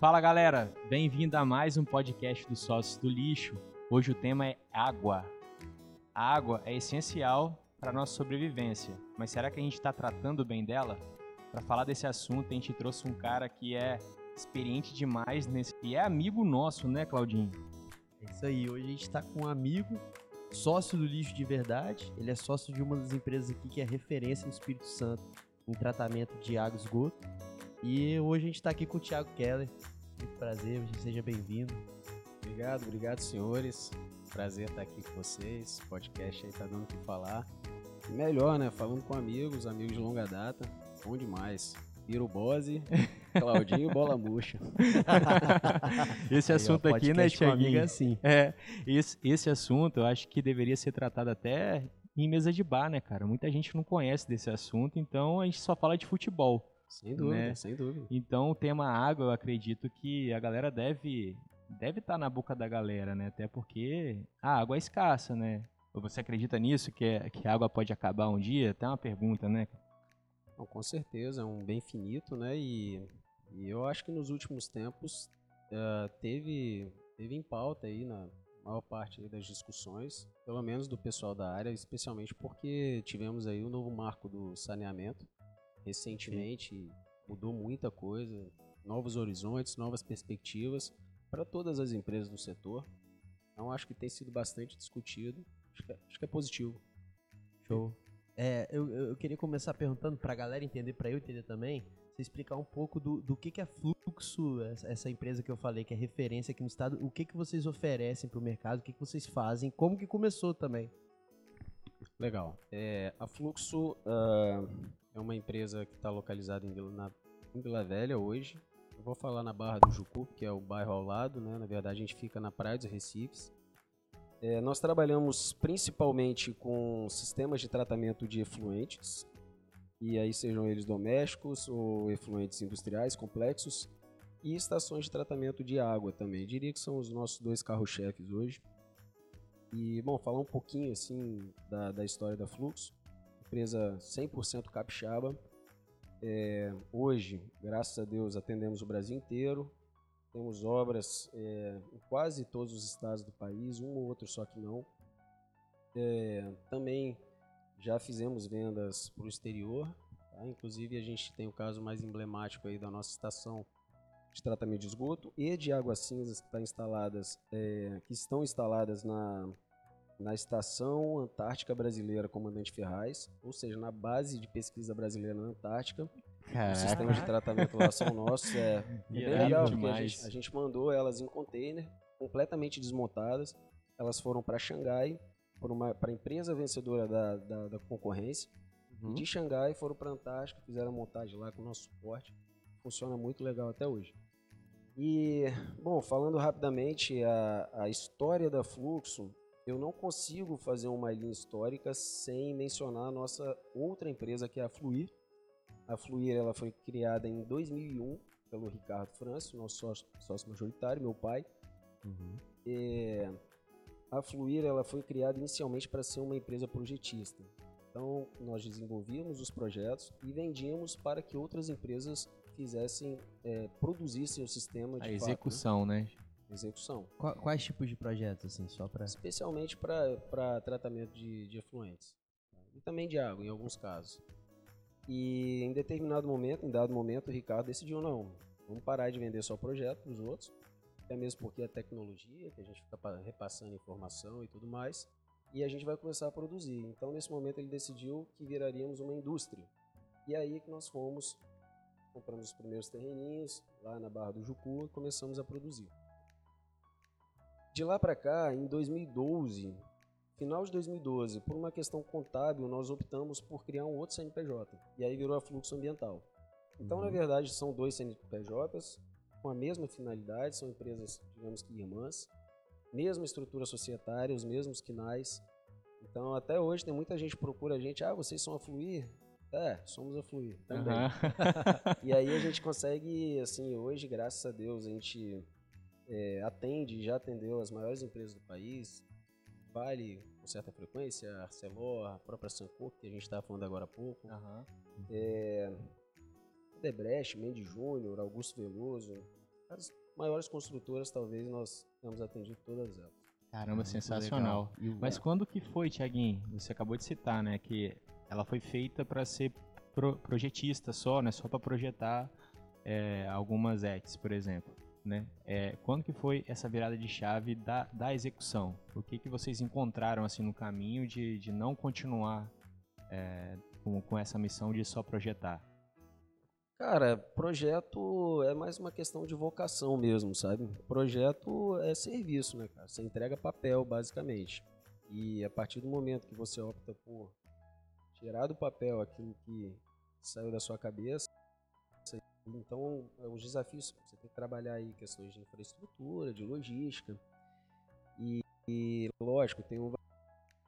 Fala galera, bem-vindo a mais um podcast dos Sócios do Lixo. Hoje o tema é água. A água é essencial para nossa sobrevivência, mas será que a gente está tratando bem dela? Para falar desse assunto, a gente trouxe um cara que é experiente demais nesse e é amigo nosso, né, Claudinho? É isso aí, hoje a gente está com um amigo, sócio do lixo de verdade. Ele é sócio de uma das empresas aqui que é referência no Espírito Santo em tratamento de água e esgoto. E hoje a gente está aqui com o Thiago Keller. Muito prazer, seja bem-vindo. Obrigado, obrigado, senhores. Prazer estar aqui com vocês. O podcast aí tá dando o que falar. E melhor, né? Falando com amigos, amigos de longa data. Bom demais. Piro Bose, Claudinho Bola Murcha. esse assunto aí, ó, aqui, né, Thiaguinho? É assim. É, esse, esse assunto eu acho que deveria ser tratado até em mesa de bar, né, cara? Muita gente não conhece desse assunto, então a gente só fala de futebol. Sem dúvida, né? sem dúvida. Então o tema água, eu acredito que a galera deve deve estar na boca da galera, né? Até porque a água é escassa, né? Você acredita nisso, que, é, que a água pode acabar um dia? Até uma pergunta, né? Com certeza, é um bem finito, né? E, e eu acho que nos últimos tempos uh, teve, teve em pauta aí na maior parte das discussões, pelo menos do pessoal da área, especialmente porque tivemos aí o novo marco do saneamento recentemente, Sim. mudou muita coisa, novos horizontes, novas perspectivas para todas as empresas do setor. Então acho que tem sido bastante discutido, acho que é, acho que é positivo. Show. É, eu, eu queria começar perguntando para a galera entender, para eu entender também, você explicar um pouco do, do que, que é Fluxo, essa empresa que eu falei, que é referência aqui no estado, o que, que vocês oferecem para o mercado, o que, que vocês fazem, como que começou também. Legal. É, a Fluxo uh, é uma empresa que está localizada em Vila, na, em Vila Velha hoje. Eu vou falar na Barra do Jucu, que é o bairro ao lado, né? Na verdade, a gente fica na Praia dos Recifes. É, nós trabalhamos principalmente com sistemas de tratamento de efluentes, e aí sejam eles domésticos ou efluentes industriais complexos, e estações de tratamento de água também. Diria que são os nossos dois carros-chefes hoje. E, bom, falar um pouquinho assim da, da história da Fluxo, empresa 100% capixaba. É, hoje, graças a Deus, atendemos o Brasil inteiro, temos obras é, em quase todos os estados do país, um ou outro só que não. É, também já fizemos vendas para o exterior, tá? inclusive a gente tem o caso mais emblemático aí da nossa estação de tratamento de esgoto e de águas cinzas que, tá instaladas, é, que estão instaladas na, na Estação Antártica Brasileira Comandante Ferraz, ou seja, na base de pesquisa brasileira na Antártica. Caraca. Os sistemas de tratamento lá são nossos. É, é bem legal, porque a gente, a gente, mandou elas em container, completamente desmontadas. Elas foram para Xangai, para a empresa vencedora da, da, da concorrência. Uhum. de Xangai foram para a Antártica, fizeram a montagem lá com o nosso suporte. Funciona muito legal até hoje. E, bom, falando rapidamente, a, a história da Fluxo, eu não consigo fazer uma linha histórica sem mencionar a nossa outra empresa, que é a Fluir, a Fluir ela foi criada em 2001 pelo Ricardo França, nosso sócio, sócio majoritário, meu pai. Uhum. É, a Fluir ela foi criada inicialmente para ser uma empresa projetista. Então, nós desenvolvíamos os projetos e vendíamos para que outras empresas fizessem, é, produzissem o sistema de A execução, fato, né? né? Execução. Quais tipos de projetos, assim, só para... Especialmente para tratamento de, de efluentes. E também de água, em alguns casos. E em determinado momento, em dado momento, o Ricardo decidiu, não, vamos parar de vender só o projeto para os outros, até mesmo porque é tecnologia, que a gente fica repassando informação e tudo mais, e a gente vai começar a produzir. Então, nesse momento, ele decidiu que viraríamos uma indústria. E aí que nós fomos, compramos os primeiros terreninhos lá na Barra do Jucu e começamos a produzir. De lá para cá, em 2012, final de 2012, por uma questão contábil, nós optamos por criar um outro CNPJ. E aí virou a Fluxo Ambiental. Então, uhum. na verdade, são dois CNPJs com a mesma finalidade, são empresas, digamos que irmãs, mesma estrutura societária, os mesmos quinais. Então, até hoje tem muita gente que procura a gente, ah, vocês são a Fluir? É, somos a Fluir também. Uhum. e aí a gente consegue, assim, hoje, graças a Deus, a gente é, atende, já atendeu as maiores empresas do país, Vale com certa frequência, Arcelor, a própria Sancor, que a gente estava falando agora há pouco. Uhum. É, Debrecht, Mendes Júnior, Augusto Veloso. as maiores construtoras, talvez, nós temos atendido todas elas. Caramba, sensacional. Mas quando que foi, Tiaguinho? Você acabou de citar, né? Que ela foi feita para ser pro projetista só, né? Só para projetar é, algumas ETs, por exemplo. Né? É, quando que foi essa virada de chave da, da execução? O que, que vocês encontraram assim no caminho de, de não continuar é, com, com essa missão de só projetar? Cara, projeto é mais uma questão de vocação mesmo, sabe? Projeto é serviço, né, cara? Você entrega papel, basicamente. E a partir do momento que você opta por tirar do papel aquilo que saiu da sua cabeça, então os desafios, você tem que trabalhar aí questões de infraestrutura, de logística. E, e lógico, tem um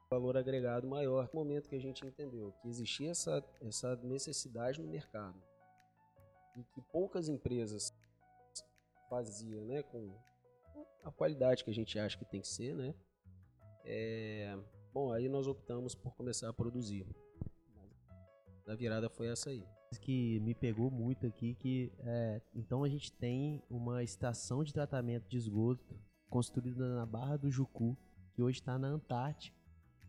valor agregado maior no momento que a gente entendeu que existia essa, essa necessidade no mercado e que poucas empresas faziam, né, com a qualidade que a gente acha que tem que ser, né? É, bom, aí nós optamos por começar a produzir. A virada foi essa aí. Que me pegou muito aqui que é, então a gente tem uma estação de tratamento de esgoto construída na Barra do Jucu que hoje está na Antártica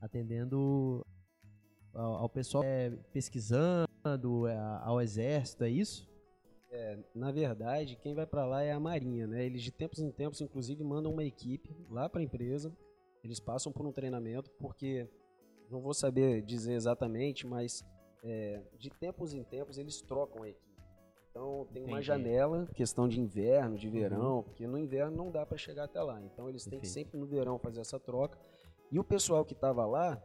atendendo ao, ao pessoal é, pesquisando, é, ao exército, é isso? É, na verdade, quem vai para lá é a Marinha, né? Eles de tempos em tempos, inclusive, mandam uma equipe lá para a empresa. Eles passam por um treinamento, porque não vou saber dizer exatamente, mas é, de tempos em tempos eles trocam a equipe. Então tem Entendi. uma janela, questão de inverno, de verão, uhum. porque no inverno não dá para chegar até lá. Então eles têm que sempre no verão fazer essa troca. E o pessoal que estava lá,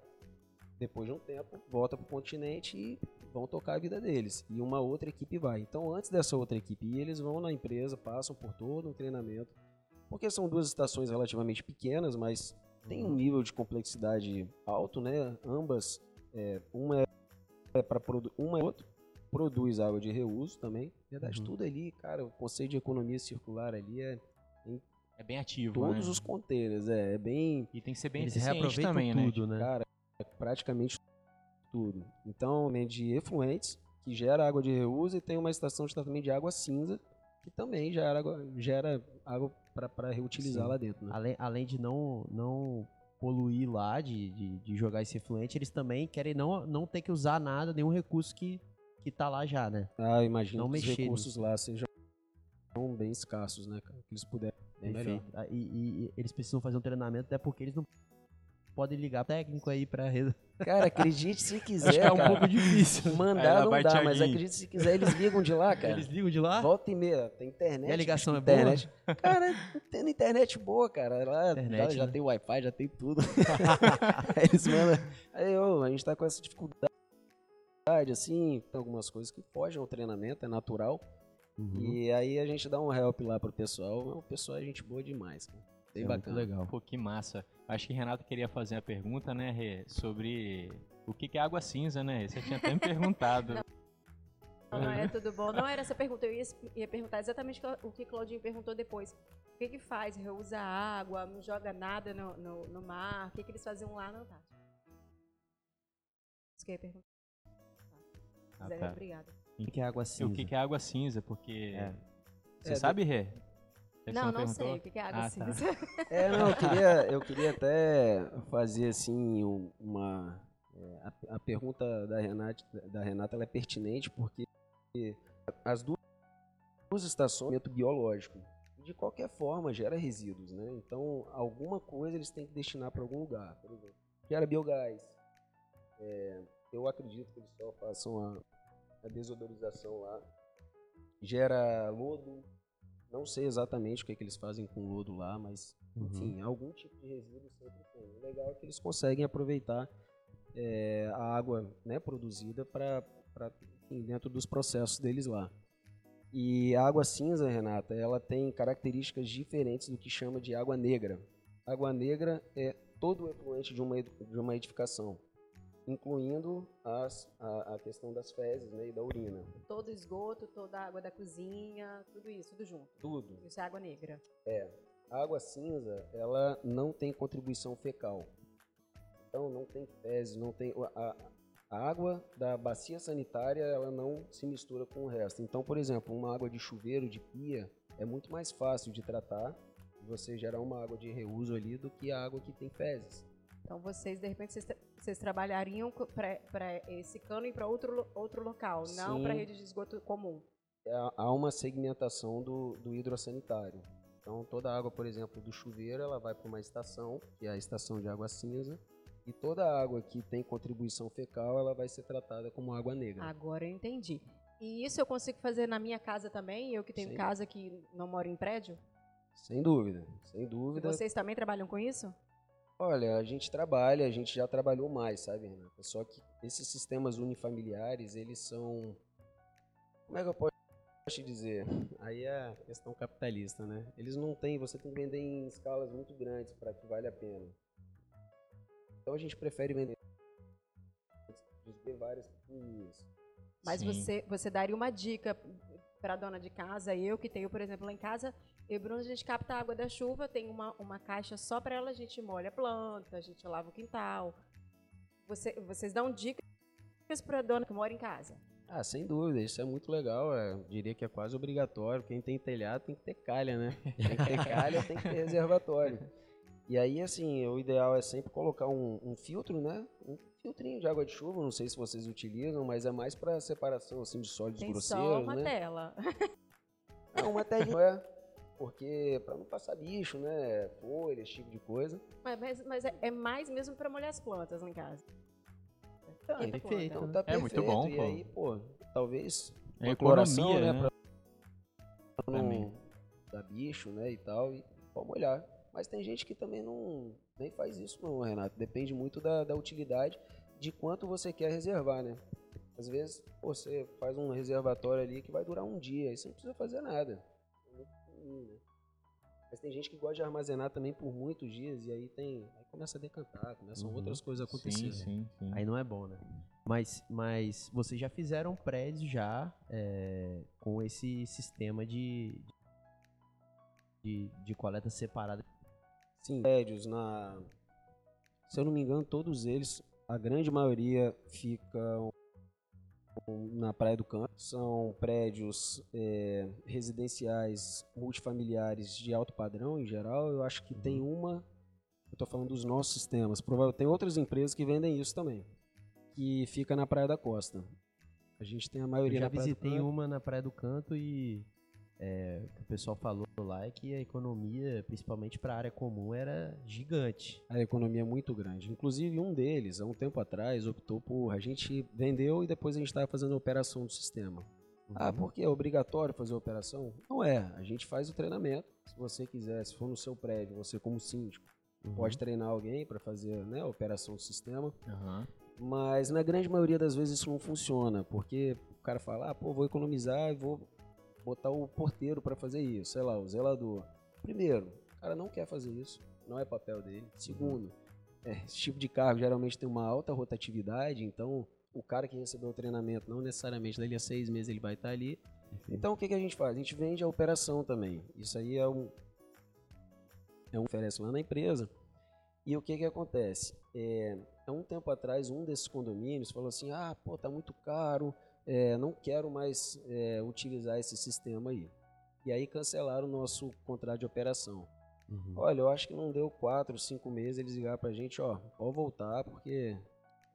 depois de um tempo, volta para o continente e vão tocar a vida deles. E uma outra equipe vai. Então, antes dessa outra equipe ir, eles vão na empresa, passam por todo um treinamento. Porque são duas estações relativamente pequenas, mas tem um nível de complexidade alto, né? Ambas, é, uma é para produzir, uma é outra produz água de reuso também. Na verdade, uhum. tudo ali, cara, o conceito de economia circular ali é é bem ativo, Todos né? os contêineres, é, é bem... E tem que ser bem Eles eficiente também, né? tudo, né? Cara, é praticamente tudo. Então, de efluentes, que gera água de reuso, e tem uma estação de tratamento de água cinza, que também gera água, gera água para reutilizar Sim. lá dentro. Né? Além, além de não, não poluir lá, de, de, de, jogar esse efluente, eles também querem não, não ter que usar nada, nenhum recurso que, que tá lá já, né? Ah, imagino não que os recursos lá sejam bem escassos, né, cara? Que eles puderem. Perfeito. Ah, e, e, e, eles precisam fazer um treinamento, até porque eles não podem ligar técnico aí pra rede. Cara, acredite se quiser. Acho que é um cara. pouco difícil. Mandar não dá, mas acredite se quiser, eles ligam de lá, cara. Eles ligam de lá? Volta e meia, tem internet. E a ligação é internet. boa? Cara, tem internet boa, cara. Lá internet, já, né? tem Wi-Fi, já tem tudo. aí eles mandam. Aí, ô, a gente tá com essa dificuldade, assim, tem algumas coisas que fogem ao treinamento, é natural. Uhum. E aí a gente dá um help lá pro pessoal. O pessoal é gente boa demais, cara. Bem é bacana. legal. Pô, que massa. Acho que Renato queria fazer a pergunta, né, Rê, sobre o que é água cinza, né? Você tinha até me perguntado. Não, não é tudo bom. Não era essa pergunta. Eu ia, ia perguntar exatamente o que Claudinho perguntou depois. O que que faz? Reusa água, não joga nada no, no, no mar? O que, que eles faziam lá na Antártica? Isso que eu ia perguntar. Ah, tá. Obrigada. O que é água cinza? O que é água cinza, porque... É. Você é, sabe, Rê? Não, não, não sei o que é água ah, tá. cinza. Tá. É, não, eu queria, eu queria até fazer assim uma... É, a, a, pergunta da Renata, da Renata ela é pertinente porque as duas, duas estações biológico de qualquer forma gera resíduos, né? Então alguma coisa eles têm que destinar para algum lugar, por exemplo. Gera biogás. É, eu acredito que eles só façam a, a desodorização lá. Gera lodo. Não sei exatamente o que, é que eles fazem com lodo lá, mas uhum. enfim, algum tipo de resíduo sempre tem. O legal é que eles conseguem aproveitar é, a água né, produzida para dentro dos processos deles lá. E a água cinza, Renata, ela tem características diferentes do que chama de água negra. Água negra é todo o efluente de uma, de uma edificação incluindo as, a, a, questão das fezes né, e da urina. Todo esgoto, toda a água da cozinha, tudo isso, tudo junto. Tudo. Isso é água negra. É. A água cinza, ela não tem contribuição fecal. Então, não tem fezes, não tem... A, a água da bacia sanitária, ela não se mistura com o resto. Então, por exemplo, uma água de chuveiro, de pia, é muito mais fácil de tratar você gerar uma água de reuso ali do que a água que tem fezes. Então vocês, de repente, vocês, vocês trabalhariam para esse cano ir para outro, outro local, não Sim. para rede de esgoto comum. Há- Há uma segmentação do, do hidrossanitário. Então toda a água, por exemplo, do chuveiro, ela vai para uma estação, que é a estação de água cinza, e toda a água que tem contribuição fecal, ela vai ser tratada como água negra. Agora eu entendi. E isso eu consigo fazer na minha casa também, eu que tenho Sim. casa que não moro em prédio? Sem dúvida, sem E dúvida. vocês também trabalham com isso? Olha, a gente trabalha, a gente já trabalhou mais, sabe, Renata? Só que esses sistemas unifamiliares, eles são. Como é que eu posso te dizer? Aí é a questão capitalista, né? Eles não têm, você tem que vender em escalas muito grandes para que vale a pena. Então a gente prefere vender várias pequenininhas. Mas Sim. você, você daria uma dica para a dona de casa, eu que tenho, por exemplo, lá em casa, e Bruno, a gente capta a água da chuva, tem uma, uma caixa só para ela, a gente molha a planta, a gente lava o quintal. Você, vocês dão dicas para a dona que mora em casa. Ah, sem dúvida, isso é muito legal. é, eu diria que é quase obrigatório. Quem tem telhado tem que ter calha, né? Tem que ter calha, tem que ter reservatório. E aí, assim, o ideal é sempre colocar um, um filtro, né? Um filtrinho de água de chuva, não sei se vocês utilizam, mas é mais para separação assim de sólidos Tem grosseiros, só uma né? tela. É uma telinha, é, porque para não passar bicho, né? Folha, esse tipo de coisa. Mas, mas, mas é, é mais mesmo para molhar as plantas lá em casa. Ah, Que então- planta? então tá É muito perfeito. bom, E pô. aí, pô, talvez É uma cloração, né, né? pra não dar bicho, né, e tal, e pode molhar. Mas tem gente que também não nem faz isso não, Renato. Depende muito da, da utilidade, de quanto você quer reservar, né? Às vezes, pô, você faz um reservatório ali que vai durar um dia, aí você não precisa fazer nada. Pequenininho, né? Mas tem gente que gosta de armazenar também por muitos dias, e aí tem. Aí começa a decantar, começam Uhum. outras coisas a acontecer. Sim, né? sim, sim. Aí não é bom, né? Mas, mas vocês já fizeram prédios já é, com esse sistema de, de, de coleta separada. Sim, prédios na. Se eu não me engano, todos eles, a grande maioria ficam na Praia do Canto. São prédios é, residenciais multifamiliares de alto padrão em geral. Eu acho que tem uma. Eu estou falando dos nossos sistemas. Provável, tem outras empresas que vendem isso também. Que fica na Praia da Costa. A gente tem a Eu maioria já na Praia do visitei uma na Praia do Canto e é, o que o pessoal falou lá é que a economia, principalmente para a área comum, era gigante. a economia é muito grande. Inclusive, um deles, há um tempo atrás, optou por. A gente vendeu e depois a gente estava fazendo a operação do sistema. Ah, porque é obrigatório fazer a operação? Não é. A gente faz o treinamento. Se você quiser, se for no seu prédio, você como síndico, Uhum. pode treinar alguém para fazer né, a operação do sistema. Aham. Mas na grande maioria das vezes isso não funciona, porque o cara fala, ah, pô, vou economizar e vou botar o porteiro para fazer isso, sei lá, o zelador. Primeiro, o cara não quer fazer isso, não é papel dele. Segundo, é, esse tipo de cargo geralmente tem uma alta rotatividade, então o cara que recebeu o treinamento, não necessariamente dali a seis meses ele vai estar ali. Então o que, que a gente faz? A gente vende a operação também. Isso aí é um. É um oferece lá na empresa. E o que que acontece? É, há um tempo atrás, um desses condomínios falou assim: ah, pô, tá muito caro, é, não quero mais é, utilizar esse sistema aí. E aí cancelaram o nosso contrato de operação. Uhum. Olha, eu acho que não deu quatro, cinco meses, eles ligaram pra gente, ó, pode voltar, porque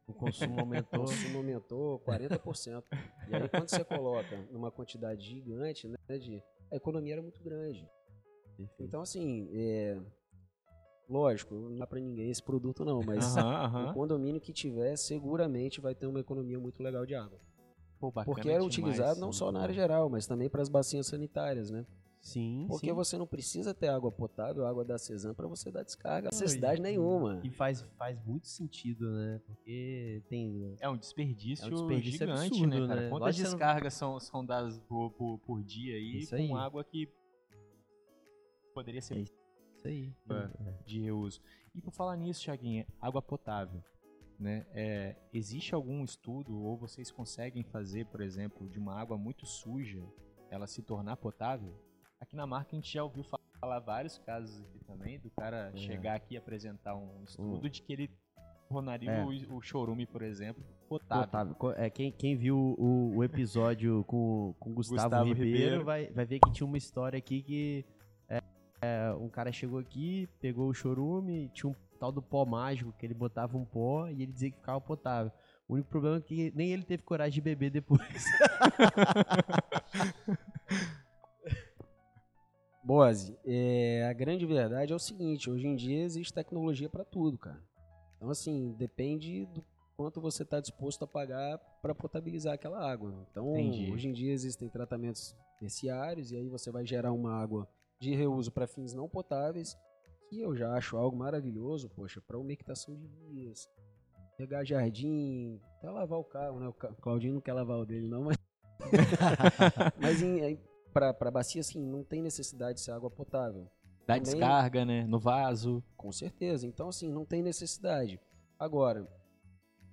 O consumo o aumentou. consumo aumentou 40%. e aí quando você coloca numa quantidade gigante, né, de, a economia era muito grande. Então assim, é, lógico, não dá pra ninguém esse produto não, mas Aham, o aham. condomínio que tiver seguramente vai ter uma economia muito legal de água. Pô, bacana Porque era demais, utilizado não só na área geral, mas também para as bacias sanitárias, né? Sim, Porque sim. você não precisa ter água potável, água da Cesam para você dar descarga, Não, necessidade e- nenhuma. E faz, faz muito sentido, né? Porque tem. É um desperdício, É um desperdício gigante, absurdo, né, cara? né? Quantas Lógico você não- descargas são, são dadas por, por, por dia aí Isso com aí. água que poderia ser É Isso aí. É. de reuso. E por falar nisso, Thiaguinha, água potável, né? É, existe algum estudo ou vocês conseguem fazer, por exemplo, de uma água muito suja, ela se tornar potável? Aqui na marca a gente já ouviu fa- falar vários casos aqui também do cara É. chegar aqui e apresentar um estudo de que ele tornaria É. o, o chorume, por exemplo, potável. Co- é, quem, quem viu o, o episódio com, com o Gustavo, Gustavo Ribeiro, Ribeiro. Vai, vai ver que tinha uma história aqui que é, é, um cara chegou aqui, pegou o chorume, tinha um tal do pó mágico que ele botava um pó e ele dizia que ficava potável. O único problema é que nem ele teve coragem de beber depois. Bose, é, a grande verdade é o seguinte, hoje em dia existe tecnologia para tudo, cara. Então, assim, depende do quanto você está disposto a pagar para potabilizar aquela água. Então, Entendi. hoje em dia existem tratamentos terciários e aí você vai gerar uma água de reuso para fins não potáveis, que eu já acho algo maravilhoso, poxa, para umectação de vias, regar jardim, até lavar o carro, né? O Claudinho não quer lavar o dele não, mas mas para bacia assim, não tem necessidade de ser água potável. Dá Também- descarga, né? No vaso. Com certeza. Então, assim, não tem necessidade. Agora,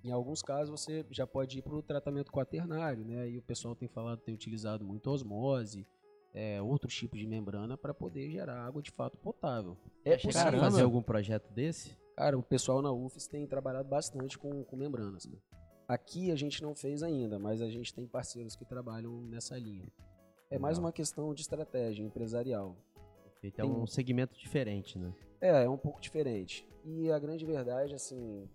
em alguns casos, você já pode ir para o tratamento quaternário, né? E o pessoal tem falado, tem utilizado muito osmose, é, outros tipos de membrana para poder gerar água de fato potável. É possível. Caramba. fazer algum projeto desse? Cara, o pessoal na UFES tem trabalhado bastante com, com membranas. cara. Aqui a gente não fez ainda, mas a gente tem parceiros que trabalham nessa linha. É mais uma questão de estratégia empresarial. É um segmento diferente, né? É, é um pouco diferente. E a grande verdade, assim.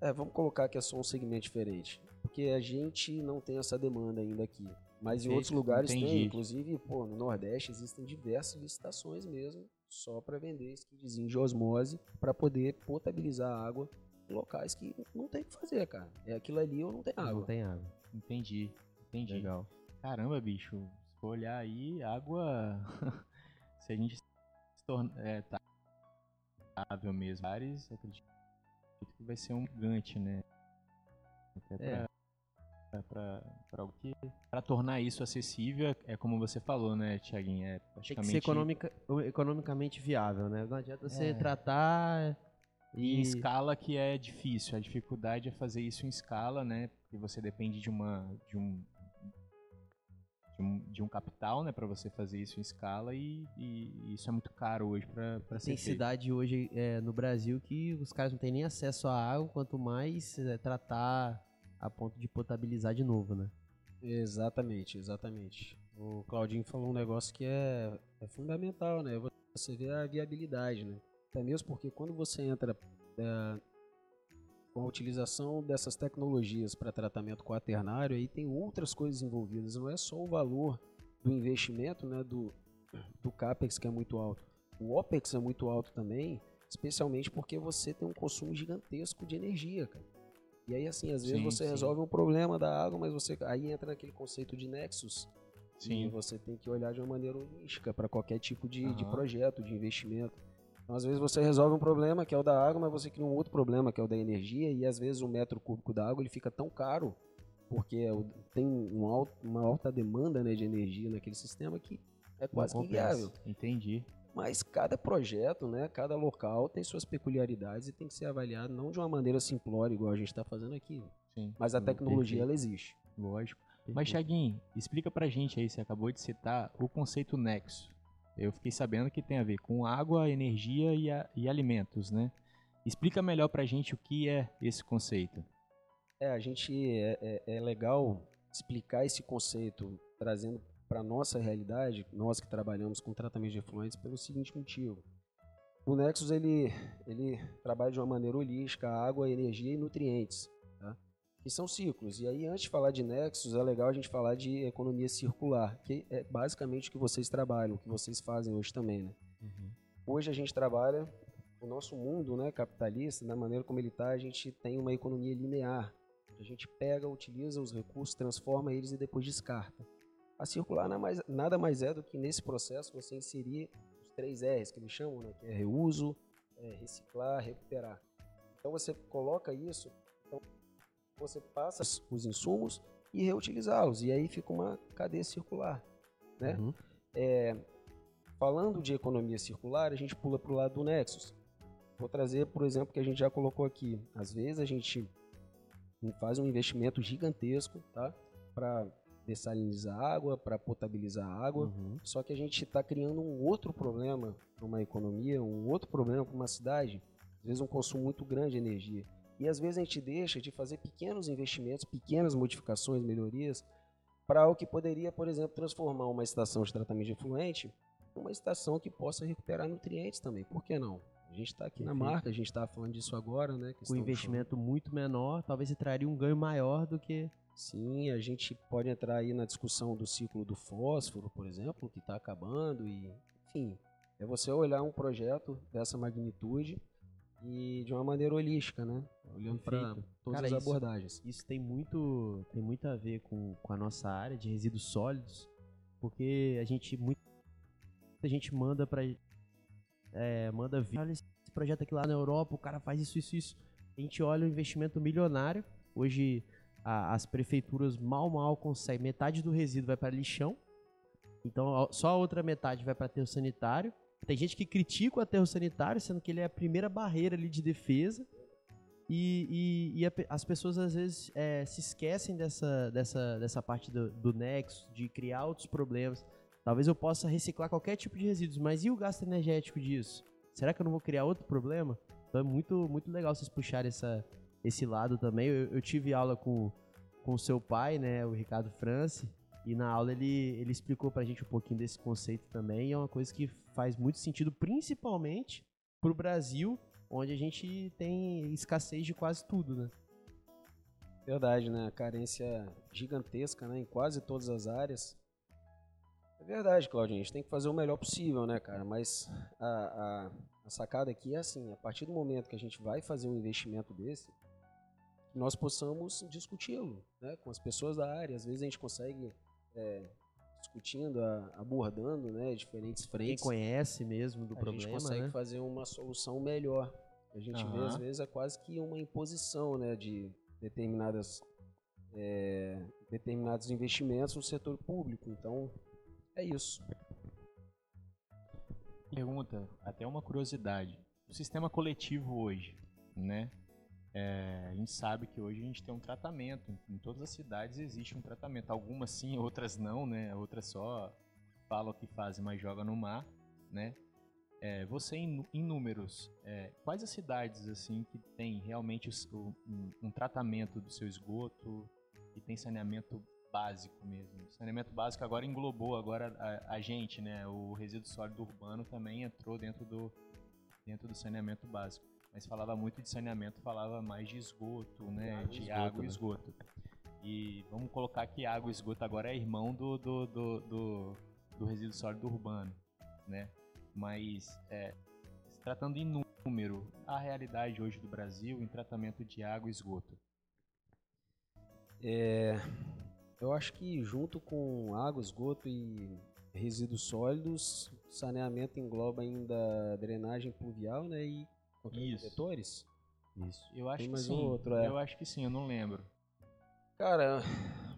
É, vamos colocar que é só um segmento diferente. Porque a gente não tem essa demanda ainda aqui. Mas em outros lugares entendi. tem. Inclusive, pô, no Nordeste existem diversas licitações mesmo, só para vender esse kitzinho de osmose, para poder potabilizar a água em locais que não tem o que fazer, cara. É aquilo ali ou não tem Não água. tem água. Entendi. Entendi. Legal. Caramba, bicho. Se for olhar aí, água. se a gente se torna. É, tá mesmo. Ares, acredito que vai ser um gigante, né? Até pra, É. pra o que. Pra tornar isso acessível, é- como você falou, né, Tiaguinho? É Tem que praticamente. ser economica- economicamente viável, né? Não adianta você É. tratar E em escala que é difícil. A dificuldade é fazer isso em escala, né? Porque você depende de uma de um de um, de um capital, né, para você fazer isso em escala e, e isso é muito caro hoje para para ser Tem feito. cidade hoje é, no Brasil que os caras não têm nem acesso à água, quanto mais é, tratar a ponto de potabilizar de novo, né? Exatamente, exatamente. O Claudinho falou um negócio que é, é fundamental, né? Você vê a viabilidade, né? Até mesmo porque quando você entra é, com a utilização dessas tecnologias para tratamento quaternário, aí tem outras coisas envolvidas. Não é só o valor do investimento, né? Do, do CAPEX que é muito alto. O OPEX é muito alto também, especialmente porque você tem um consumo gigantesco de energia, cara. E aí, assim, às vezes Sim, você sim. resolve um problema da água, mas você aí entra naquele conceito de nexus. E Sim. você tem que olhar de uma maneira holística para qualquer tipo de, de Aham. projeto, de investimento. Então, às vezes você resolve um problema que é o da água, mas você cria um outro problema que é o da energia, e às vezes o metro cúbico da água ele fica tão caro, porque é tem um alto- uma alta demanda né, de energia naquele sistema que é quase inviável. Entendi. Mas cada projeto, né, cada local tem suas peculiaridades e tem que ser avaliado não de uma maneira simplória, igual a gente está fazendo aqui. Sim. Mas a tecnologia, perfeito. ela existe. Lógico. Mas, Thiaguinho, explica pra gente aí, você acabou de citar o conceito nexo. Eu fiquei sabendo que tem a ver com água, energia e, a- e alimentos, né? Explica melhor pra gente o que é esse conceito. É, a gente é, é- é legal explicar esse conceito trazendo para nossa realidade, nós que trabalhamos com tratamento de efluentes, pelo seguinte motivo. O Nexus ele, ele trabalha de uma maneira holística, água, energia e nutrientes, tá? que são ciclos. E aí, antes de falar de Nexus, é legal a gente falar de economia circular, que é basicamente o que vocês trabalham, o que vocês fazem hoje também. Né? Hoje a gente trabalha, o nosso mundo né, capitalista, da maneira como ele está, a gente tem uma economia linear. A gente pega, utiliza os recursos, transforma eles e depois descarta. A circular nada mais, nada mais é do que nesse processo você inserir os três R's que eles chamam, né, que é reuso, é, reciclar, recuperar. Então você coloca isso, então você passa os insumos e reutilizá-los. E aí fica uma cadeia circular. Né? Uhum. É, falando de economia circular, a gente pula para o lado do Nexus. Vou trazer, por exemplo, que a gente já colocou aqui. Às vezes a gente faz um investimento gigantesco tá? para dessalinizar a água, para potabilizar a água. Uhum. Só que a gente está criando um outro problema para uma economia, um outro problema para uma cidade, às vezes um consumo muito grande de energia. E às vezes a gente deixa de fazer pequenos investimentos, pequenas modificações, melhorias, para o que poderia, por exemplo, transformar uma estação de tratamento de efluente uma estação que possa recuperar nutrientes também. Por que não? A gente está aqui na marca, a gente está falando disso agora, né? Com investimento muito menor, talvez traria um ganho maior do que. Sim, a gente pode entrar aí na discussão do ciclo do fósforo, por exemplo, que está acabando e, enfim, é você olhar um projeto dessa magnitude e de uma maneira holística, né? Olhando para todas Cara, as isso, abordagens. Isso tem muito, tem muito a ver com, com a nossa área de resíduos sólidos, porque a gente muita gente manda para é, manda vir, olha esse projeto aqui lá na Europa, o cara faz isso, isso, isso. A gente olha o investimento milionário. Hoje a, as prefeituras mal, mal conseguem. Metade do resíduo vai para lixão. Então só a outra metade vai para aterro sanitário. Tem gente que critica o aterro sanitário, sendo que ele é a primeira barreira ali de defesa. E, e, e a, as pessoas às vezes é, se esquecem dessa, dessa, dessa parte do, do nexo, de criar outros problemas. Talvez eu possa reciclar qualquer tipo de resíduos, mas e o gasto energético disso? Será que eu não vou criar outro problema? Então é muito, muito legal vocês puxarem essa, esse lado também. Eu, eu tive aula com o seu pai, né, o Ricardo France, e na aula ele, ele explicou pra gente um pouquinho desse conceito também, é uma coisa que faz muito sentido, principalmente pro Brasil, onde a gente tem escassez de quase tudo, né? Verdade, né? Carência gigantesca, né? Em quase todas as áreas. É verdade, Claudinho. A gente tem que fazer o melhor possível, né, cara? Mas a, a, a sacada aqui é assim: a partir do momento que a gente vai fazer um investimento desse, nós possamos discuti-lo né, com as pessoas da área. Às vezes a gente consegue é, discutindo, abordando né, diferentes frentes. Quem conhece mesmo do a problema. A gente consegue né? fazer uma solução melhor. A gente uhum. vê, às vezes, é quase que uma imposição né, de determinadas, é, determinados investimentos no setor público. Então, é isso. Pergunta, até uma curiosidade. O sistema coletivo hoje, né? É, a gente sabe que hoje a gente tem um tratamento. Em todas as cidades existe um tratamento. Algumas sim, outras não, né? Outras só falam que fazem, mas jogam no mar, né? É, você em, em números, é, quais as cidades assim que tem realmente o, um, um, tratamento do seu esgoto e tem saneamento básico mesmo. O saneamento básico agora englobou agora a, a, gente, né? O resíduo sólido urbano também entrou dentro do, dentro do saneamento básico. Mas falava muito de saneamento, falava mais de esgoto, né? De esgoto, água e né? esgoto. E vamos colocar que água e esgoto agora é irmão do, do, do, do, do resíduo sólido urbano, né? Mas é, se tratando em número, a realidade hoje do Brasil em tratamento de água e esgoto. É, eu acho que junto com água, esgoto e resíduos sólidos, saneamento engloba ainda drenagem pluvial, né, e coletores. Isso. Eu acho Tem que sim. Um outro, é. Eu acho que sim, eu não lembro. Cara,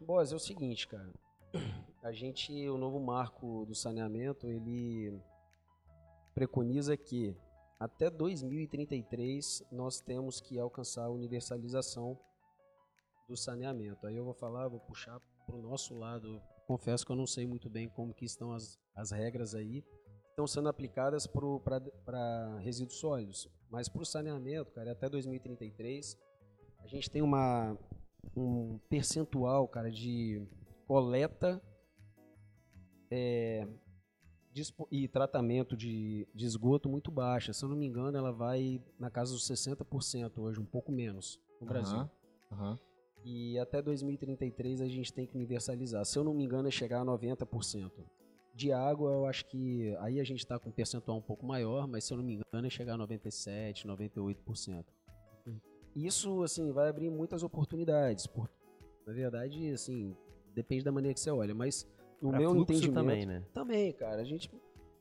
Boas, é o seguinte, cara. A gente, o novo marco do saneamento, ele preconiza que até 2033 nós temos que alcançar a universalização do saneamento. Aí eu vou falar, vou puxar para o nosso lado. Confesso que eu não sei muito bem como que estão as, as regras aí. Estão sendo aplicadas para resíduos sólidos. Mas para o saneamento, cara, até 2033, a gente tem uma, um percentual, cara, de coleta é, e tratamento de, de esgoto muito baixa. Se eu não me engano, ela vai na casa dos 60% hoje, um pouco menos no Brasil. Uhum. E até 2033 a gente tem que universalizar. Se eu não me engano, é chegar a 90%. De água, eu acho que aí a gente está com um percentual um pouco maior, mas se eu não me engano, é chegar a 97%, 98%. Isso, assim, vai abrir muitas oportunidades. Por, na verdade, assim, depende da maneira que você olha, mas no pra meu entendimento... também, né? Também, cara. A gente...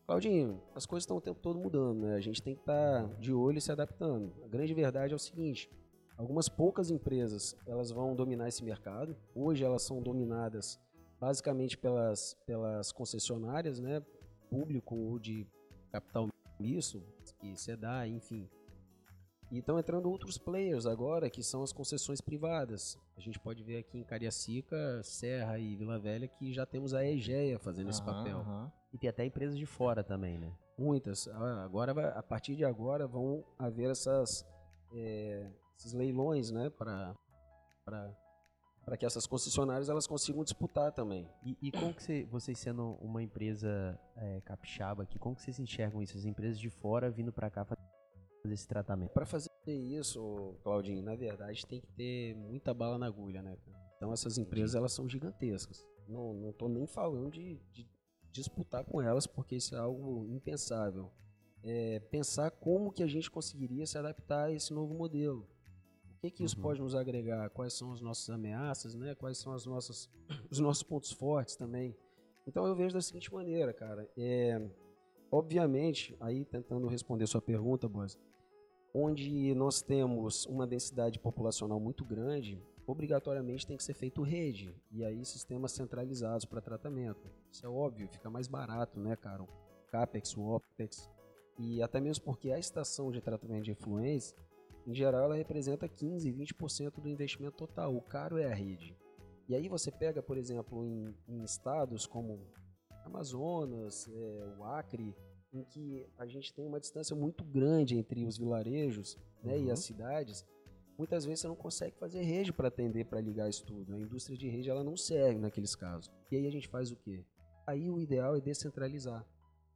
Claudinho, as coisas estão o tempo todo mudando, né? A gente tem que estar tá de olho e se adaptando. A grande verdade é o seguinte Algumas poucas empresas elas vão dominar esse mercado. Hoje elas são dominadas basicamente pelas, pelas concessionárias, né, público ou de capital misto, que se dá, enfim. E estão entrando outros players agora, que são as concessões privadas. A gente pode ver aqui em Cariacica, Serra e Vila Velha que já temos a EGEA fazendo esse papel. aham. E tem até empresas de fora também, né? Muitas. Agora, a partir de agora, vão haver essas, eh, esses leilões, né, para para que essas concessionárias elas consigam disputar também. E, e como que você, vocês sendo uma empresa é, capixaba aqui, como que vocês enxergam isso? As empresas de fora vindo pra cá fazer esse tratamento? Para fazer isso, Claudinho, na verdade tem que ter muita bala na agulha, né? Então essas empresas elas são gigantescas. Não, não tô nem falando de, de disputar com elas, porque isso é algo impensável. É pensar como que a gente conseguiria se adaptar a esse novo modelo. O que que isso Uhum. pode nos agregar? Quais são as nossas ameaças, né? Quais são as nossas, os nossos pontos fortes também? Então eu vejo da seguinte maneira, cara. É, obviamente, aí tentando responder sua pergunta, Boas, onde nós temos uma densidade populacional muito grande, obrigatoriamente tem que ser feito rede e aí sistemas centralizados para tratamento. Isso é óbvio, fica mais barato, né, cara? O CAPEX, o OPEX e até mesmo porque a estação de tratamento de efluentes, em geral, ela representa 15, 20% do investimento total. O caro é a rede. E aí você pega, por exemplo, em, em estados como Amazonas, é, o Acre, em que a gente tem uma distância muito grande entre os vilarejos né, e Uhum. as cidades, muitas vezes você não consegue fazer rede para atender, para ligar isso tudo. A indústria de rede ela não serve naqueles casos. E aí a gente faz o quê? Aí o ideal é descentralizar.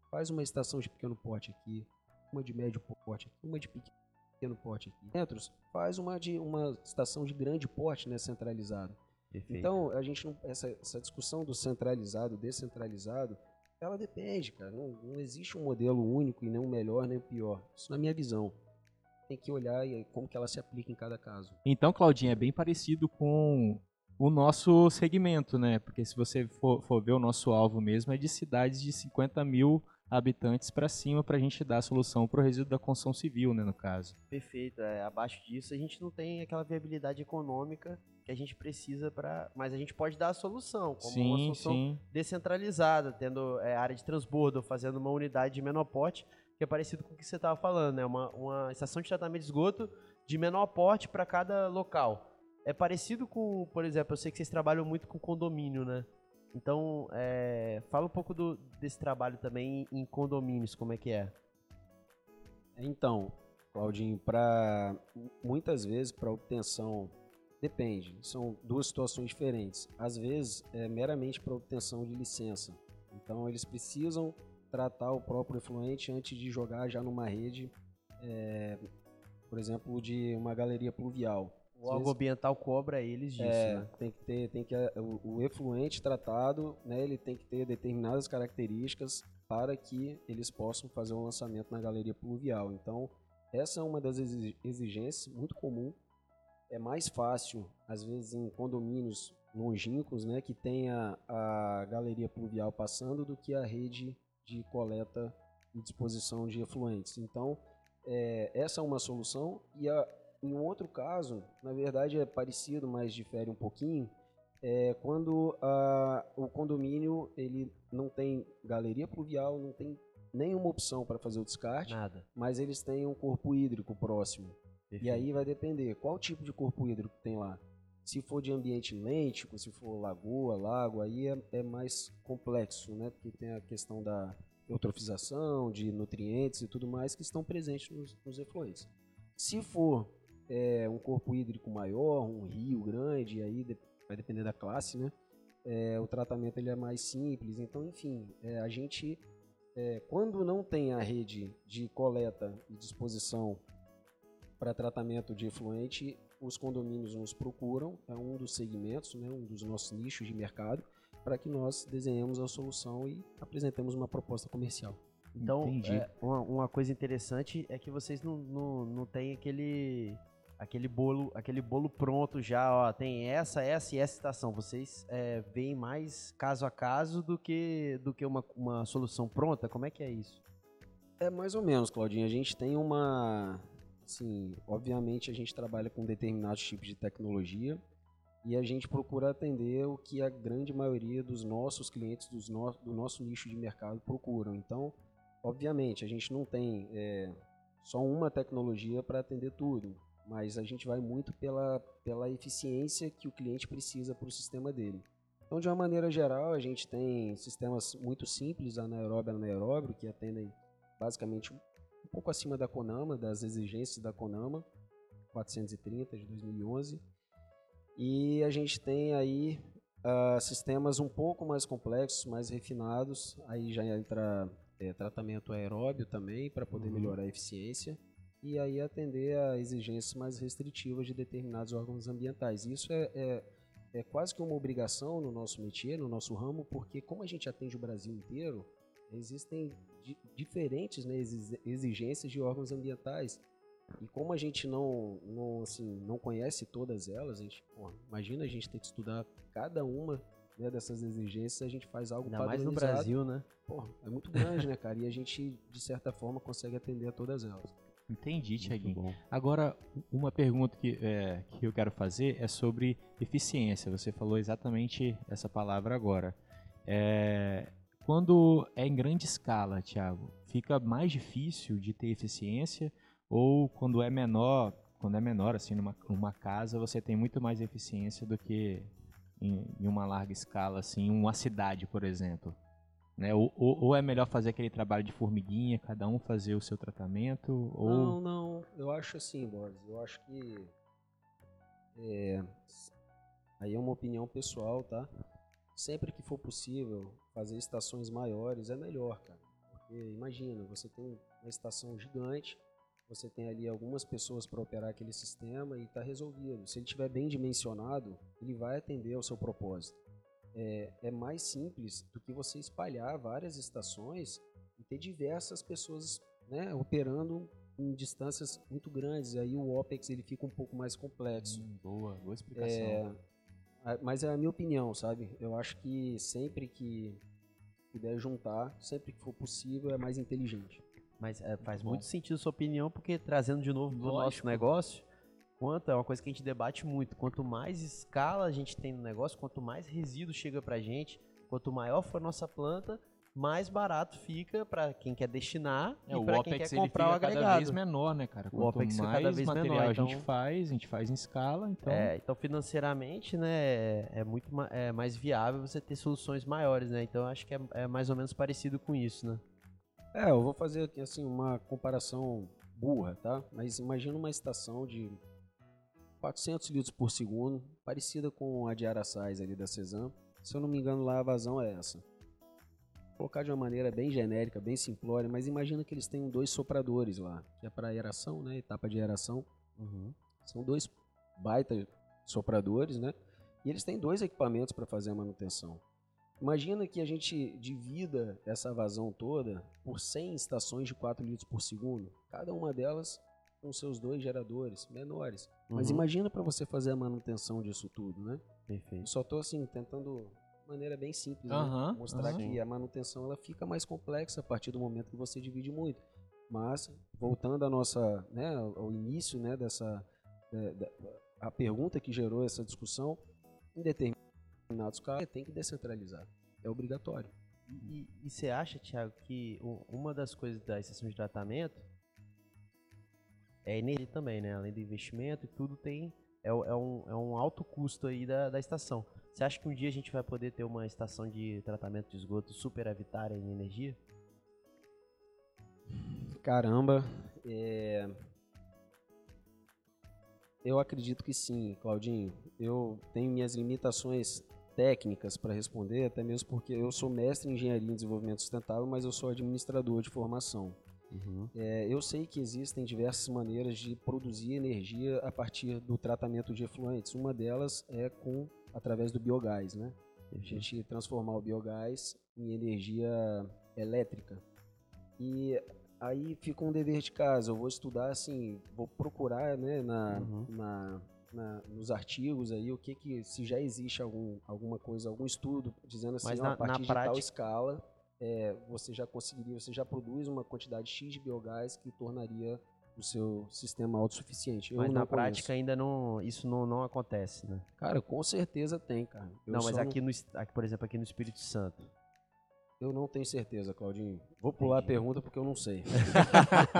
Faz uma estação de pequeno porte aqui, uma de médio porte aqui, uma de pequeno porte aqui. Centros, faz uma de uma estação de grande porte, né, centralizada. Perfeito. Então, a gente não, essa, essa discussão do centralizado, descentralizado, ela depende, cara. Não, não existe um modelo único e nem um melhor nem um pior. Isso na minha visão. Tem que olhar e como que ela se aplica em cada caso. Então, Claudinho, é bem parecido com o nosso segmento, né? Porque se você for, for ver o nosso alvo mesmo, é de cidades de 50 mil habitantes para cima para a gente dar a solução para o resíduo da construção civil, né, no caso. Perfeito. É, abaixo disso a gente não tem aquela viabilidade econômica que a gente precisa para, mas a gente pode dar a solução, como uma sim, solução sim. descentralizada, tendo é, área de transbordo, fazendo uma unidade de menor porte, que é parecido com o que você estava falando, né? Uma, uma estação de tratamento de esgoto de menor porte para cada local. É parecido com, por exemplo, eu sei que vocês trabalham muito com condomínio, né? Então, é, fala um pouco do- desse trabalho também em condomínios, como é que é? Então, Claudinho, para muitas vezes para obtenção depende, são duas situações diferentes. Às vezes é meramente para obtenção de licença. Então eles precisam tratar o próprio efluente antes de jogar já numa rede, é, por exemplo, de uma galeria pluvial. O órgão ambiental cobra eles disso, É, né? tem que ter, tem que o, o efluente tratado, né, ele tem que ter determinadas características para que eles possam fazer um lançamento na galeria pluvial. Então, essa é uma das exi- exigências muito comum. É mais fácil, às vezes, em condomínios longínquos, né, que tenha a galeria pluvial passando do que a rede de coleta e disposição de efluentes. Então, é, essa é uma solução e a, em um outro caso, na verdade é parecido, mas difere um pouquinho, é quando a- o condomínio ele não tem galeria pluvial, não tem nenhuma opção para fazer o descarte, Nada. mas eles têm um corpo hídrico próximo. E Perfeito. aí vai depender qual tipo de corpo hídrico tem lá. Se for de ambiente lêntico, se for lagoa, lago, aí é, é mais complexo, né? Porque tem a questão da eutrofização, de nutrientes e tudo mais que estão presentes nos, nos efluentes. Se for é, um corpo hídrico maior, um rio grande, aí vai depender da classe, né? É, o tratamento ele é mais simples. Então, enfim, é, a gente, é, quando não tem a rede de coleta e disposição para tratamento de efluente, os condomínios nos procuram, é um dos segmentos, né, um dos nossos nichos de mercado, para que nós desenhemos a solução e apresentemos uma proposta comercial. Então, é, uma, uma coisa interessante é que vocês não, não, não têm aquele aquele bolo aquele bolo pronto já, ó, tem essa, essa e essa estação. Vocês é, veem mais caso a caso do que do que uma, uma solução pronta. Como é que é isso? É mais ou menos, Claudinho. A gente tem uma. Assim, obviamente a gente trabalha com determinados tipos de tecnologia e a gente procura atender o que a grande maioria dos nossos clientes, dos no, do nosso nicho de mercado procuram. Então, obviamente, a gente não tem é, só uma tecnologia para atender tudo. Mas a gente vai muito pela, pela eficiência que o cliente precisa para o sistema dele. Então, de uma maneira geral, a gente tem sistemas muito simples, anaeróbio e anaeróbio, que atendem basicamente um pouco acima da Conama, das exigências da Conama, 430 de 2011. E a gente tem aí uh, sistemas um pouco mais complexos, mais refinados, aí já entra é, tratamento aeróbio também, para poder uhum. melhorar a eficiência e aí atender a exigências mais restritivas de determinados órgãos ambientais. Isso é, é, é quase que uma obrigação no nosso métier, no nosso ramo, porque como a gente atende o Brasil inteiro, existem di diferentes né, exigências de órgãos ambientais. E como a gente não, não, assim, não conhece todas elas, a gente, porra, imagina a gente ter que estudar cada uma né, dessas exigências, a gente faz algo Ainda mais no Brasil, né? Porra, é muito grande, né, cara? E a gente, de certa forma, consegue atender a todas elas. Entendi, Tiaguinho. Agora, uma pergunta que, é, que eu quero fazer é sobre eficiência. Você falou exatamente essa palavra agora. É, quando é em grande escala, Tiago, fica mais difícil de ter eficiência ou quando é menor, quando é menor assim numa, numa casa, você tem muito mais eficiência do que em, em uma larga escala, assim, uma cidade, por exemplo? Né? Ou, ou, ou, é melhor fazer aquele trabalho de formiguinha, cada um fazer o seu tratamento? Ou... Não, não. Eu acho assim, Boris. Eu acho que. É, aí é uma opinião pessoal, tá? Sempre que for possível fazer estações maiores é melhor, cara. Porque imagina, você tem uma estação gigante, você tem ali algumas pessoas para operar aquele sistema e está resolvido. Se ele estiver bem dimensionado, ele vai atender ao seu propósito é, é mais simples do que você espalhar várias estações e ter diversas pessoas né, operando em distâncias muito grandes. Aí o OPEX ele fica um pouco mais complexo. Hum, boa, boa explicação. É, mas é a minha opinião, sabe? Eu acho que sempre que puder juntar, sempre que for possível, é mais inteligente. Mas é, faz muito, muito sentido a sua opinião, porque trazendo de novo para o nosso negócio, quanto é uma coisa que a gente debate muito. Quanto mais escala a gente tem no negócio, quanto mais resíduo chega pra gente, quanto maior for a nossa planta, mais barato fica para quem quer destinar é, e para quem quer comprar o agregado. cada vez menor, né, cara? Quanto o OPEX mais cada vez material menor, então, a gente faz, a gente faz em escala, então... É, então financeiramente, né, é, é muito é mais viável você ter soluções maiores, né? Então acho que é, é mais ou menos parecido com isso, né? É, eu vou fazer aqui assim uma comparação burra, tá? Mas imagina uma estação de 400 litros por segundo, parecida com a de Araçais ali da Cezam. Se eu não me engano, lá a vazão é essa. Vou colocar de uma maneira bem genérica, bem simplória, mas imagina que eles têm dois sopradores lá, que é para aeração, né? Etapa de aeração. Uhum. São dois baita sopradores, né? E eles têm dois equipamentos para fazer a manutenção. Imagina que a gente divida essa vazão toda por 100 estações de 4 litros por segundo. Cada uma delas com seus dois geradores menores. Uhum. Mas imagina para você fazer a manutenção disso tudo, né? Perfeito. Eu só estou assim tentando de maneira bem simples, uhum. né? mostrar uhum. que a manutenção ela fica mais complexa a partir do momento que você divide muito. Mas voltando à nossa, né, ao início, né, dessa a pergunta que gerou essa discussão, em determinados casos tem que descentralizar, é obrigatório. E, e você acha, Thiago, que uma das coisas da estação de tratamento é energia também, né? Além do investimento e tudo tem é, é, um, é um alto custo aí da, da estação. Você acha que um dia a gente vai poder ter uma estação de tratamento de esgoto superavitária em energia? Caramba, é... eu acredito que sim, Claudinho. Eu tenho minhas limitações técnicas para responder, até mesmo porque eu sou mestre em engenharia em desenvolvimento sustentável, mas eu sou administrador de formação. Uhum. É, eu sei que existem diversas maneiras de produzir energia a partir do tratamento de efluentes. Uma delas é com através do biogás, né? A gente transformar o biogás em energia elétrica. E aí fica um dever de casa. Eu vou estudar assim, vou procurar, né, na, uhum. na, na, nos artigos aí o que que se já existe algum, alguma coisa, algum estudo dizendo assim, Mas ó, a partir de prática... tal escala é, você já conseguiria, você já produz uma quantidade X de biogás que tornaria o seu sistema autossuficiente. Eu mas na prática ainda não, isso não, não acontece, né? Cara, com certeza tem, cara. Eu não, mas aqui, não... no, aqui, por exemplo, aqui no Espírito Santo. Eu não tenho certeza, Claudinho. Vou pular Entendi. a pergunta porque eu não sei.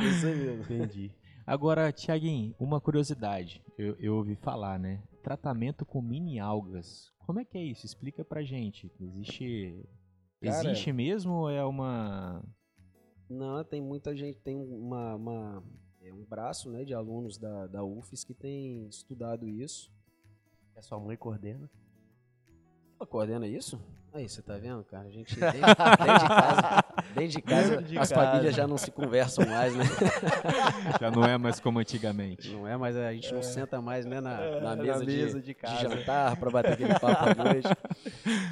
sei mesmo. Entendi. Agora, Tiaguinho, uma curiosidade. Eu, eu ouvi falar, né? Tratamento com mini algas. Como é que é isso? Explica pra gente. Existe. Cara- Existe mesmo ou é uma. Não, tem muita gente, tem uma, uma- é um braço né, de alunos da, da UFES que tem estudado isso. É sua mãe coordena? Ela coordena isso? Aí, você tá vendo, cara? A gente dentro, dentro de casa, dentro de casa Dentro de as casa. famílias já não se conversam mais, né? Já não é mais como antigamente. Não é, mas a gente não senta mais né, na, na mesa, na de, mesa de de casa. jantar para bater aquele papo à noite.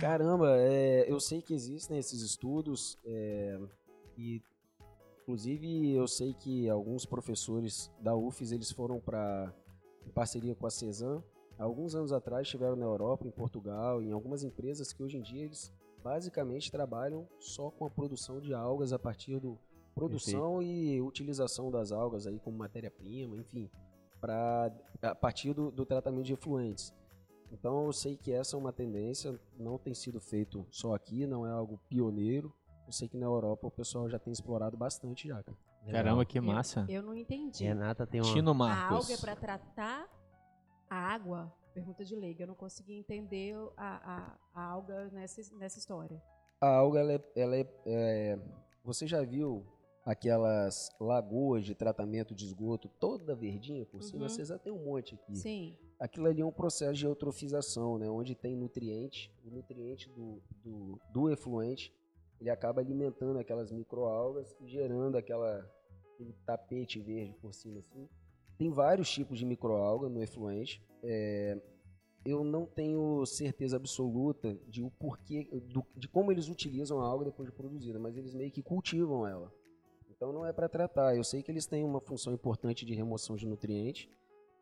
Caramba, é, eu sei que existem esses estudos é, e, inclusive, eu sei que alguns professores da UFES eles foram para em parceria com a Cezan. Alguns anos atrás estiveram na Europa, em Portugal, em algumas empresas que hoje em dia eles basicamente trabalham só com a produção de algas a partir do produção e utilização das algas aí como matéria-prima, enfim, para a partir do, do tratamento de efluentes. Então eu sei que essa é uma tendência, não tem sido feito só aqui, não é algo pioneiro. Eu sei que na Europa o pessoal já tem explorado bastante já, cara. Caramba, que Eu- massa. Eu não entendi. Renata tem uma. Tino A Marcos. alga é para tratar a água? Pergunta de leiga. Eu não consegui entender a, a, a alga nessa, nessa história. A alga, ela é, ela é- é- Você já viu aquelas lagoas de tratamento de esgoto toda verdinha por cima? Uhum. Você já tem um monte aqui. Sim. Aquilo ali é um processo de eutrofização, né? Onde tem nutriente, o nutriente do, do, do efluente, ele acaba alimentando aquelas microalgas e gerando aquela, aquele tapete verde por cima, assim. Tem vários tipos de microalga no efluente. É, eu não tenho certeza absoluta de o porquê, do- de como eles utilizam a alga depois de produzida, mas eles meio que cultivam ela. Então não é para tratar. Eu sei que eles têm uma função importante de remoção de nutrientes,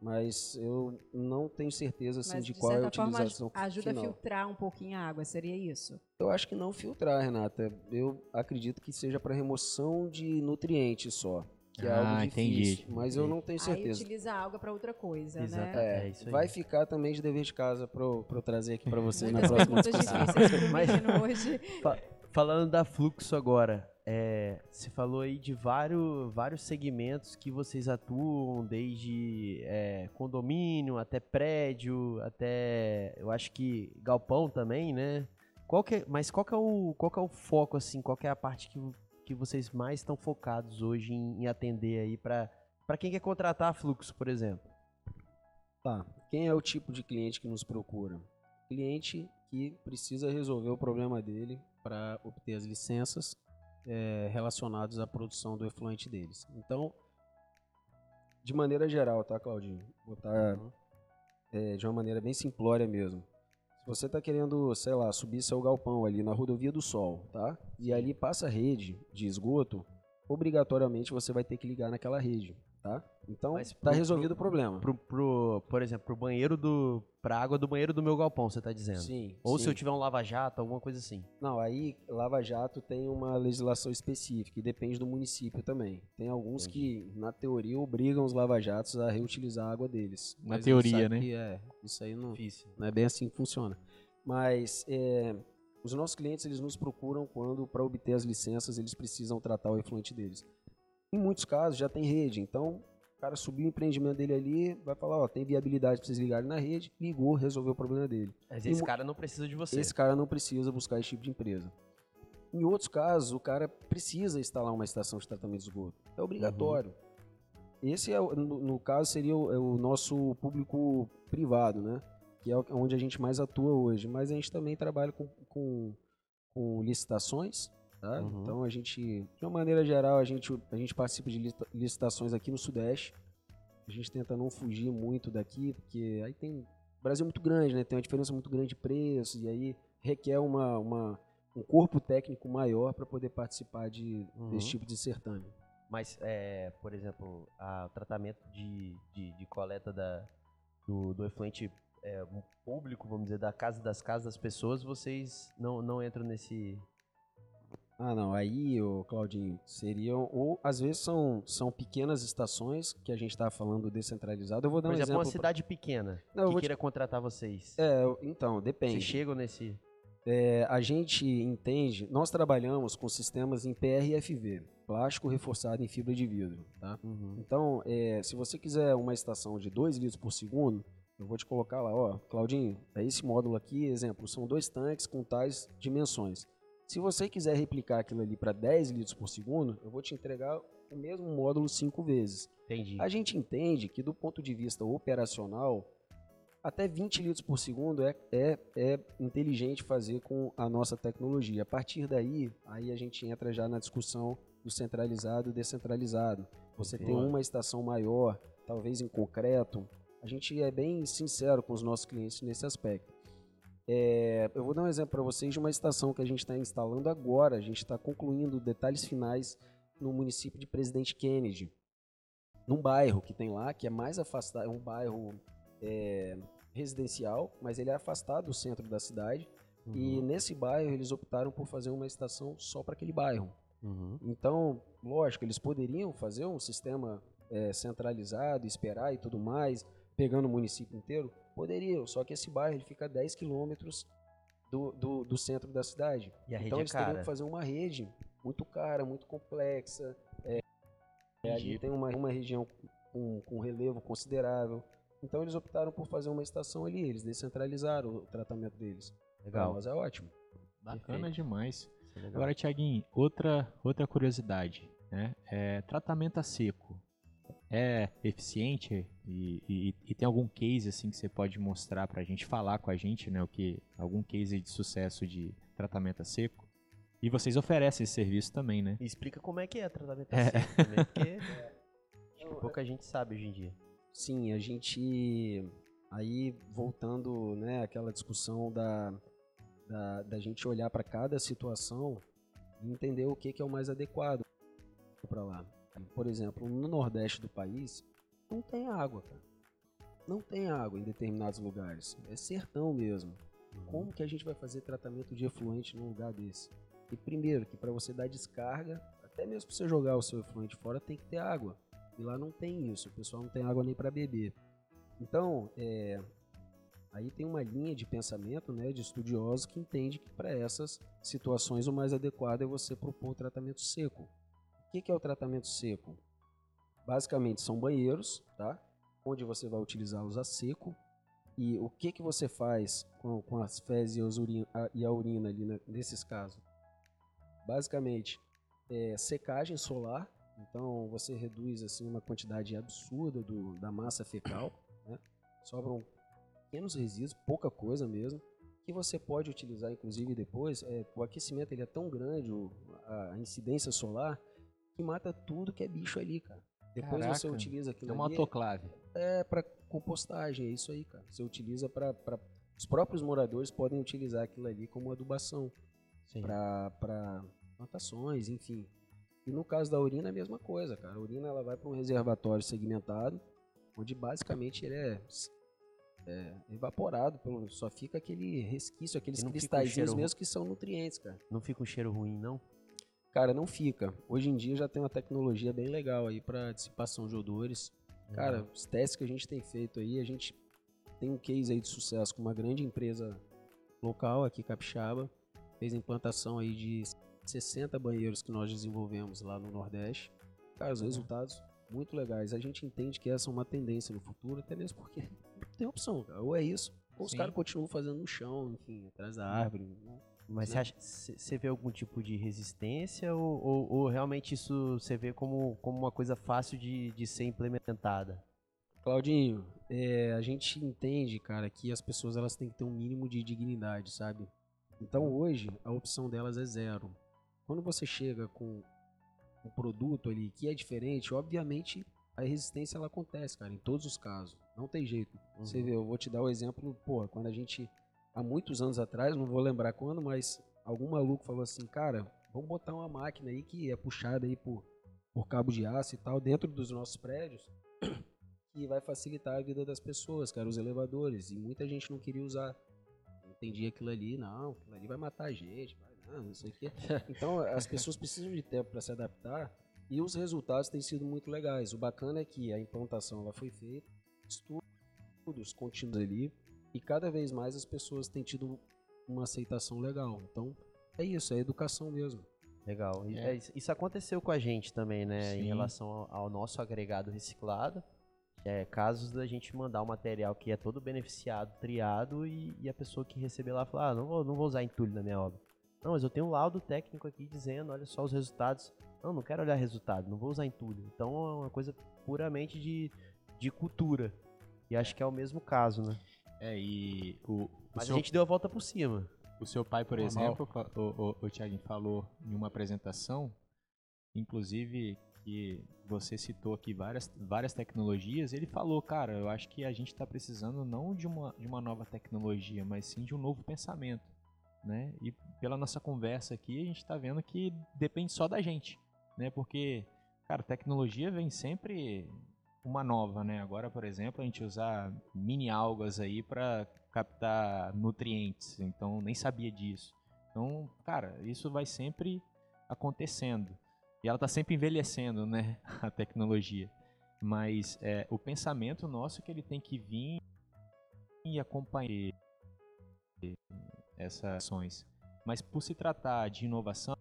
mas eu não tenho certeza assim, Mas, de de qual é a forma, utilização aj- ajuda final. a filtrar um pouquinho a água. Seria isso? Eu acho que não filtrar, Renata. Eu acredito que seja para remoção de nutrientes só. Que é Ah, algo entendi. difícil, mas eu não tenho Aí certeza. utiliza a alga para outra coisa, Exato. né? É, É isso aí. vai ficar também de dever de casa para eu, pra eu trazer aqui para vocês na próxima discussão. Mas- hoje. Falando da Fluxo agora, é, você falou aí de vários, vários segmentos que vocês atuam, desde é, condomínio até prédio, até eu acho que galpão também, né? Qual que é- mas qual que, é o, qual que é o foco, assim, qual que é a parte que, que vocês mais estão focados hoje em, em atender aí para quem quer contratar Fluxo, por exemplo? Tá. Quem é o tipo de cliente que nos procura? Cliente que precisa resolver o problema dele para obter as licenças eh, relacionadas à produção do efluente deles. Então, de maneira geral, tá, Claudinho? Vou botar eh, de uma maneira bem simplória mesmo. Se você está querendo, sei lá, subir seu galpão ali na rodovia do Sol, tá? E ali passa rede de esgoto, obrigatoriamente você vai ter que ligar naquela rede, tá? Então, Mas tá pro- resolvido pro- o problema. Pro, pro, por exemplo, pro banheiro do. pra água do banheiro do meu galpão, você tá dizendo? Sim. Ou sim. se eu tiver um lava-jato, alguma coisa assim. Não, aí Lava Jato tem uma legislação específica e depende do município também. Tem alguns que, na teoria, obrigam os lava-jatos a reutilizar a água deles. Na Mas teoria, né? que é, isso aí não, Difícil. não é bem assim que funciona. Mas é, os nossos clientes eles nos procuram quando, para obter as licenças, eles precisam tratar o efluente deles. Em muitos casos já tem rede, então o cara subiu o empreendimento dele ali, vai falar, ó, tem viabilidade para vocês ligarem na rede, ligou, resolveu o problema dele. Mas E esse mu- cara não precisa de você. Esse cara não precisa buscar esse tipo de empresa. Em outros casos, o cara precisa instalar uma estação de tratamento de esgoto. É obrigatório. Esse, é, no, no caso, seria o, é o nosso público privado, né? Que é onde a gente mais atua hoje. Mas a gente também trabalha com, com, com licitações, tá? Uhum. Então, a gente, de uma maneira geral, a gente, a gente participa de licita- licitações aqui no Sudeste. A gente tenta não fugir muito daqui, porque aí tem... O Brasil é muito grande, né? Tem uma diferença muito grande de preço, e aí requer uma, uma- um corpo técnico maior para poder participar de, Uhum. desse tipo de certame. Mas, é, por exemplo, a- o tratamento de, de, de coleta da, do, do efluente é, público, vamos dizer, da casa das casas das pessoas, vocês não, não entram nesse. Ah, não. Aí, ô, Claudinho, seriam. Ou às vezes são, são pequenas estações que a gente está falando descentralizado. Eu vou dar Por um exemplo, exemplo. uma cidade pequena Não, eu que vou te- queira contratar vocês. É, então, depende. Vocês chegam nesse. É, a gente entende, nós trabalhamos com sistemas em PRFV, plástico reforçado em fibra de vidro. Tá? Uhum. Então, é, se você quiser uma estação de 2 litros por segundo, eu vou te colocar lá, ó, Claudinho, é esse módulo aqui, exemplo, são dois tanques com tais dimensões. Se você quiser replicar aquilo ali para 10 litros por segundo, eu vou te entregar o mesmo módulo cinco vezes. Entendi. A gente entende que do ponto de vista operacional, até 20 litros por segundo é, é, é inteligente fazer com a nossa tecnologia. A partir daí, aí a gente entra já na discussão do centralizado e descentralizado. Você tem Boa. uma estação maior, talvez em concreto. A gente é bem sincero com os nossos clientes nesse aspecto. É, eu vou dar um exemplo para vocês de uma estação que a gente está instalando agora. A gente está concluindo detalhes finais no município de Presidente Kennedy, num bairro que tem lá, que é mais afastado, é um bairro é, residencial, mas ele é afastado do centro da cidade. E nesse bairro eles optaram por fazer uma estação só para aquele bairro. Uhum. Então, lógico, eles poderiam fazer um sistema é, centralizado, esperar e tudo mais, pegando o município inteiro? Poderiam, só que esse bairro ele fica a 10 quilômetros do, do, do centro da cidade. E a rede então é eles teriam cara. que fazer uma rede muito cara, muito complexa. É, é, ali tem uma, uma região com, com relevo considerável. Então eles optaram por fazer uma estação ali, eles descentralizaram o tratamento deles. Legal. nós é ótimo. Bacana Perfeito. demais. É. Agora, Tiaguinho, outra, outra curiosidade, né? É, tratamento a seco é eficiente e, e- e tem algum case assim que você pode mostrar pra gente falar com a gente, né? O que algum case de sucesso de tratamento a seco? E vocês oferecem esse serviço também, né? E explica como é que é tratamento assim também, porque acho que pouca gente sabe hoje em dia. Sim, a gente aí voltando, né, aquela discussão da, da, da gente olhar para cada situação e entender o que, que é o mais adequado para lá. Por exemplo, no nordeste do país não tem água, cara. Não tem água em determinados lugares. É sertão mesmo. Como que a gente vai fazer tratamento de efluente num lugar desse? E primeiro, que para você dar descarga, até mesmo para você jogar o seu efluente fora, tem que ter água. E lá não tem isso, o pessoal não tem água nem para beber. Então, é, aí tem uma linha de pensamento né, de estudiosos que entende que para essas situações o mais adequado é você propor o tratamento seco. O que, que é o tratamento seco? Basicamente são banheiros, tá? onde você vai utilizá-los a seco. E o que, que você faz com, com as fezes e, as uri- a- e a urina ali né, nesses casos? Basicamente, é secagem solar. Então você reduz assim uma quantidade absurda do, da massa fecal, né? sobram pequenos resíduos, pouca coisa mesmo, que você pode utilizar inclusive depois. É, o aquecimento ele é tão grande, o- a incidência solar, que mata tudo que é bicho ali, cara. Depois você Caraca, utiliza aquilo É uma autoclave. é para compostagem, é isso aí, cara. Você utiliza para os próprios moradores podem utilizar aquilo ali como adubação Sim. para plantações, enfim. E no caso da urina é a mesma coisa, cara. A urina ela vai para um reservatório segmentado, onde basicamente ele é, é evaporado, pelo, só fica aquele resquício, aqueles E fica um mesmo que são nutrientes, cara. Não fica um cheiro ruim, não? Cara, não fica. Hoje em dia já tem uma tecnologia bem legal aí para dissipação de odores. Cara, os testes que a gente tem feito aí, a gente tem um case aí de sucesso com uma grande empresa local aqui, Capixaba. Fez implantação aí de 60 banheiros que nós desenvolvemos lá no Nordeste. Cara, os resultados muito legais. A gente entende que essa é uma tendência no futuro, até mesmo porque não tem opção, cara. Ou é isso, ou os caras continuam fazendo no chão, enfim, atrás da árvore. né? Mas Né? você vê algum tipo de resistência ou, ou- ou realmente isso você vê como, como uma coisa fácil de, de ser implementada? Claudinho, é, a gente entende, cara, que as pessoas elas têm que ter um mínimo de dignidade, sabe? Então hoje a opção delas é zero. Quando você chega com um produto ali que é diferente, obviamente a resistência ela acontece, cara, em todos os casos. Não tem jeito. Você vê, eu vou te dar o exemplo, pô, quando a gente há muitos anos atrás, não vou lembrar quando, mas algum maluco falou assim, cara, vamos botar uma máquina aí que é puxada aí por, por cabo de aço e tal dentro dos nossos prédios que vai facilitar a vida das pessoas, cara, os elevadores. E muita gente não queria usar. Entendia aquilo ali, não, aquilo ali vai matar a gente, vai, não, não sei o quê. Então, as pessoas precisam de tempo para se adaptar e os resultados têm sido muito legais. O bacana é que a implantação ela foi feita, estudos contínuos ali, e cada vez mais as pessoas têm tido uma aceitação legal. Então, é isso, é educação mesmo. Legal. É. é, isso- aconteceu com a gente também, né? Em Sim. relação ao, nosso agregado reciclado. É, casos da gente mandar o material que é todo beneficiado, triado, e, e a pessoa que receber lá falar, ah, não vou, não vou usar entulho na minha obra. Não, mas eu tenho um laudo técnico aqui dizendo, olha só os resultados. Não, não quero olhar resultado, não vou usar entulho. Então é uma coisa puramente de, de cultura. E acho que é o mesmo caso, né? É, e o, o, Mas seu, a gente deu a volta por cima. o seu pai, por Normal. exemplo, o, o, o Thiaguinho falou em uma apresentação, inclusive que você citou aqui várias, várias tecnologias, ele falou, cara, eu acho que a gente está precisando não de uma, de uma nova tecnologia, mas sim de um novo pensamento, né? E pela nossa conversa aqui, a gente está vendo que depende só da gente, né? Porque, cara, tecnologia vem sempre uma nova, né? Agora, por exemplo, a gente usar mini algas aí para captar nutrientes, então nem sabia disso. Então, cara, isso vai sempre acontecendo. E ela está sempre envelhecendo, né? A tecnologia. Mas é, o pensamento nosso é que ele tem que vir e acompanhar essas ações. Mas por se tratar de inovação,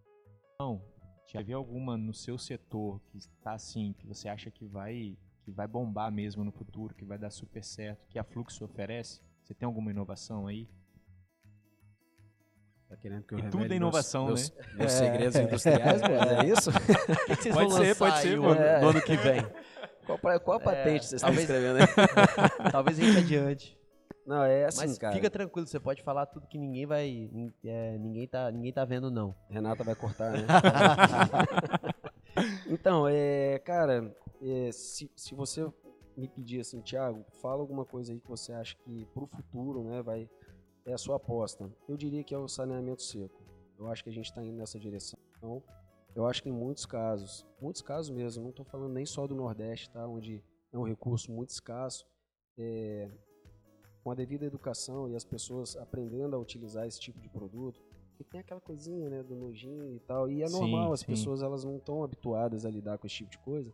já havia alguma no seu setor que está assim, que você acha que vai que vai bombar mesmo no futuro, que vai dar super certo, que a Fluxo oferece? Você tem alguma inovação aí? Tá querendo que eu E tudo é meus- inovação, meus, né? Meus segredos industriais, pô, é isso? O que, que vocês Pode vão ser, lançar pode ser, o pô. ano, É. que vem? Qual, qual a patente vocês estão talvez- escrevendo aí? Talvez a gente adiante. Não, é assim, Mas cara. fica tranquilo, você pode falar tudo que ninguém vai. é, ninguém, tá, ninguém tá vendo, não. Renata vai cortar, né? então, é, cara, é, se, se você me pedir assim, Thiago, fala alguma coisa aí que você acha que pro futuro, né, vai é a sua aposta. Eu diria que é o saneamento seco. Eu acho que a gente está indo nessa direção. Eu acho que em muitos casos, muitos casos mesmo, não estou falando nem só do Nordeste, tá, onde é um recurso muito escasso, é, com a devida educação e as pessoas aprendendo a utilizar esse tipo de produto, que tem aquela coisinha, né, do nojinho e tal, e é Sim, normal, as sim. pessoas elas não estão habituadas a lidar com esse tipo de coisa,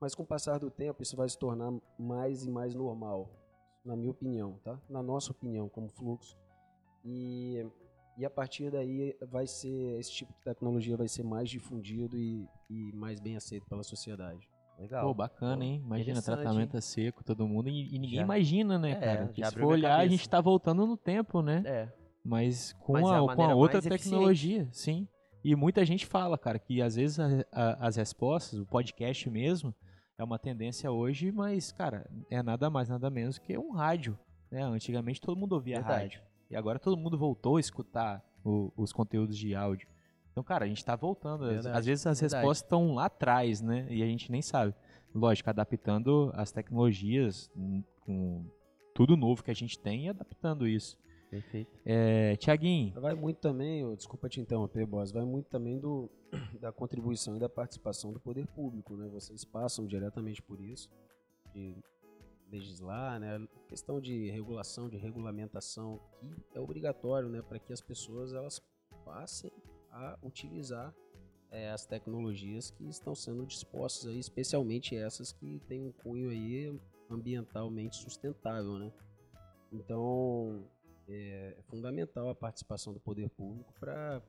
mas com o passar do tempo isso vai se tornar mais e mais normal, na minha opinião, tá? Na nossa opinião, como fluxo. E, e a partir daí vai ser, esse tipo de tecnologia vai ser mais difundido e, e mais bem aceito pela sociedade. Legal. Pô, bacana, hein? Imagina, tratamento a seco, todo mundo. E, e ninguém Já- imagina, né, É, cara? já Porque se for olhar, a cabeça. gente tá voltando no tempo, né? É. Mas com, Mas é a a, com a outra mais eficiente. tecnologia, sim. E muita gente fala, cara, que às vezes a- a- as respostas, o podcast mesmo, é uma tendência hoje, mas, cara, é nada mais, nada menos que um rádio. Né? Antigamente todo mundo ouvia Verdade. rádio. E agora todo mundo voltou a escutar o- os conteúdos de áudio. Então, cara, a gente tá voltando. Às- Verdade, Às vezes as verdade. respostas estão lá atrás, né? E a gente nem sabe. Lógico, adaptando as tecnologias hum, com tudo novo que a gente tem e adaptando isso. Perfeito. É, Tiaguinho, Vai muito também, ô, desculpa te interromper, boss, vai muito também do, da contribuição e da participação do poder público, né? Vocês passam diretamente por isso, de legislar, né? Questão de regulação, de regulamentação, que é obrigatório, né? Para que as pessoas elas passem a utilizar eh, as tecnologias que estão sendo dispostas aí, especialmente essas que têm um cunho aí ambientalmente sustentável, né? Então, é fundamental a participação do poder público para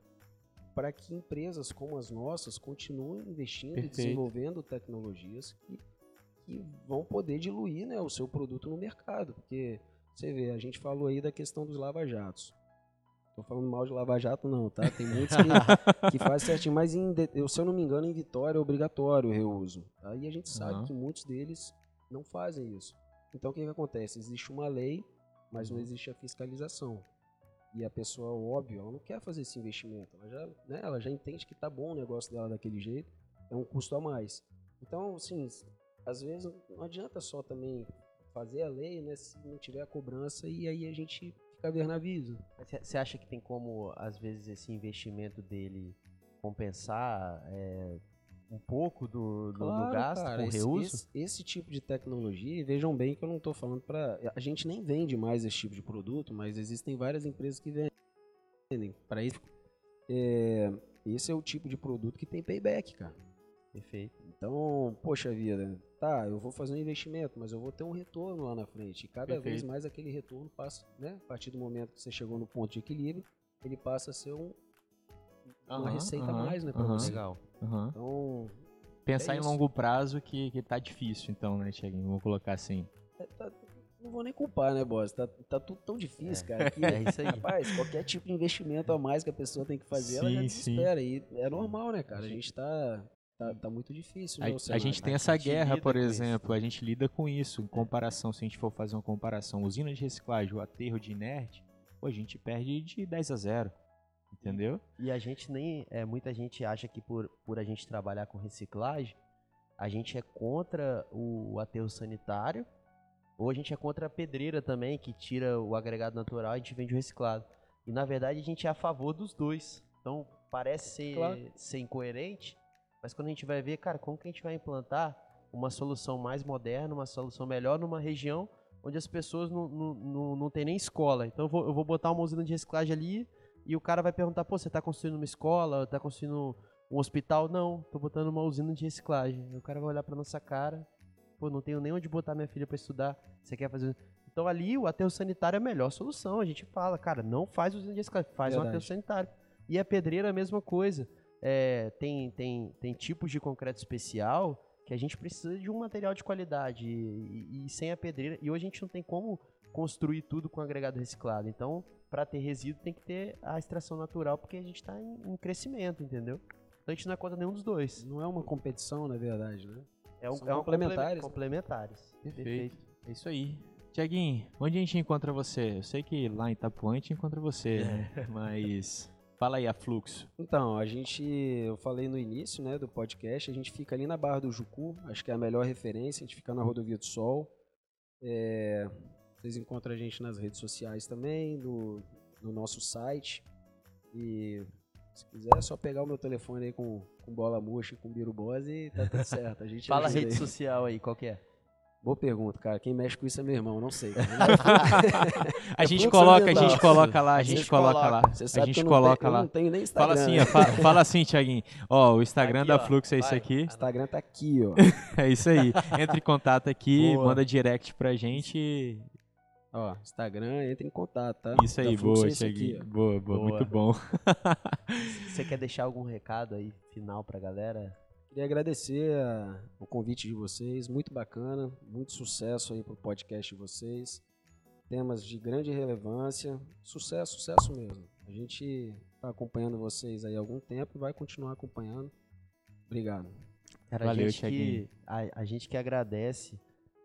para que empresas como as nossas continuem investindo e Perfeito. desenvolvendo tecnologias que, que vão poder diluir né, o seu produto no mercado. Porque você vê, a gente falou aí da questão dos lava-jatos. Tô falando mal de lava-jato não, tá? Tem muitos que, que fazem certinho, mas em se eu não me engano, em Vitória é obrigatório o reuso. Tá? E a gente sabe Aham. que muitos deles não fazem isso. Então o que, que acontece? Existe uma lei, mas não existe a fiscalização. E a pessoa, óbvio, ela não quer fazer esse investimento. Ela já, né, ela já entende que tá bom o negócio dela daquele jeito, é um custo a mais. Então, assim, às vezes não adianta só também fazer a lei, né, se não tiver a cobrança e aí a gente fica a ver navios. Você acha que tem como, às vezes, esse investimento dele compensar é, um pouco do, do, do gasto com reuso? Esse, esse tipo de tecnologia, e vejam bem que eu não estou falando para. A gente nem vende mais esse tipo de produto, mas existem várias empresas que vendem. Para isso, é, esse é o tipo de produto que tem payback, cara. Perfeito. Então, poxa vida, tá, eu vou fazer um investimento, mas eu vou ter um retorno lá na frente. E cada vez Perfeito. mais aquele retorno passa, né? A partir do momento que você chegou no ponto de equilíbrio, ele passa a ser um, uma Aham, receita a aham, mais, né, pra aham. você. Legal. Então, Pensar É em isso. longo prazo que, que tá difícil, então, né, Tiaguinho? Vamos colocar assim. é, tá- não vou nem culpar, né, boss? Tá, tá tudo tão difícil, cara, que, É isso aí. rapaz, qualquer tipo de investimento a mais que a pessoa tem que fazer, ela já Sim, sim. desespera. E é normal, né, cara? A gente tá, tá, tá muito difícil, né, A, a cenário. gente tem a essa gente guerra, por exemplo, a gente lida com isso, em comparação, se a gente for fazer uma comparação, usina de reciclagem, o aterro de inerte, pô, a gente perde de 10 a 0, entendeu? E a gente nem. É, muita gente acha que por, por a gente trabalhar com reciclagem, a gente é contra o aterro sanitário, ou a gente é contra a pedreira também, que tira o agregado natural e a gente vende o reciclado. E na verdade a gente é a favor dos dois. Então parece ser, Claro. ser incoerente, mas quando a gente vai ver, cara, como que a gente vai implantar uma solução mais moderna, uma solução melhor numa região onde as pessoas não, não, não, não tem nem escola. Então eu vou, eu vou botar uma usina de reciclagem ali e o cara vai perguntar, pô, você tá construindo uma escola, tá construindo um hospital? Não, tô botando uma usina de reciclagem. E o cara vai olhar pra nossa cara, pô, não tenho nem onde botar minha filha pra estudar, você quer fazer... Então ali o aterro sanitário é a melhor solução. A gente fala, cara, não faz usina de reciclagem, faz um Verdade. aterro sanitário. E a pedreira é a mesma coisa. É, tem, tem, tem tipos de concreto especial que a gente precisa de um material de qualidade e, e- e sem a pedreira. E hoje a gente não tem como construir tudo com agregado reciclado. Então, para ter resíduo, tem que ter a extração natural, porque a gente está em, em crescimento, entendeu? Então a gente não é contra nenhum dos dois. Não é uma competição, na verdade, né? É, um, São é um complementares. Complementares. Perfeito. É isso aí. Tiaguinho, onde a gente encontra você? Eu sei que lá em Itapuã a gente encontra você, né? Mas fala aí, a Fluxo. Então, a gente, eu falei no início, né, do podcast, a gente fica ali na Barra do Jucu, acho que é a melhor referência, a gente fica na Rodovia do Sol. É, vocês encontram a gente nas redes sociais também, no, no nosso site. E se quiser, é só pegar o meu telefone aí com, com bola murcha e com birubose e tá tudo certo. A gente Fala a rede aí. social aí, qual que é? Boa pergunta, cara. Quem mexe com isso é meu irmão, não sei. A gente fluxo coloca, a gente coloca lá, a A gente coloca coloca. lá. Você A sabe que gente eu não coloca tenho, lá. não tenho nem Instagram. Fala assim, ó, fa- fala assim, Tiaguinho. Ó, o Instagram Aqui, da ó. Flux é isso Vai. aqui. O Instagram tá aqui, ó. É isso aí. Entre em contato aqui, Boa. manda direct pra gente. Ó, Instagram, entra em contato, tá? Isso aí, boa, esse aqui. Boa, boa, Boa. muito bom. Você quer deixar algum recado aí final pra galera? Queria agradecer a- o convite de vocês, muito bacana, muito sucesso aí pro podcast de vocês. Temas de grande relevância, sucesso, sucesso mesmo. A gente tá acompanhando vocês aí há algum tempo e vai continuar acompanhando. Obrigado. Cara, Valeu, a, gente que, a, a gente que agradece.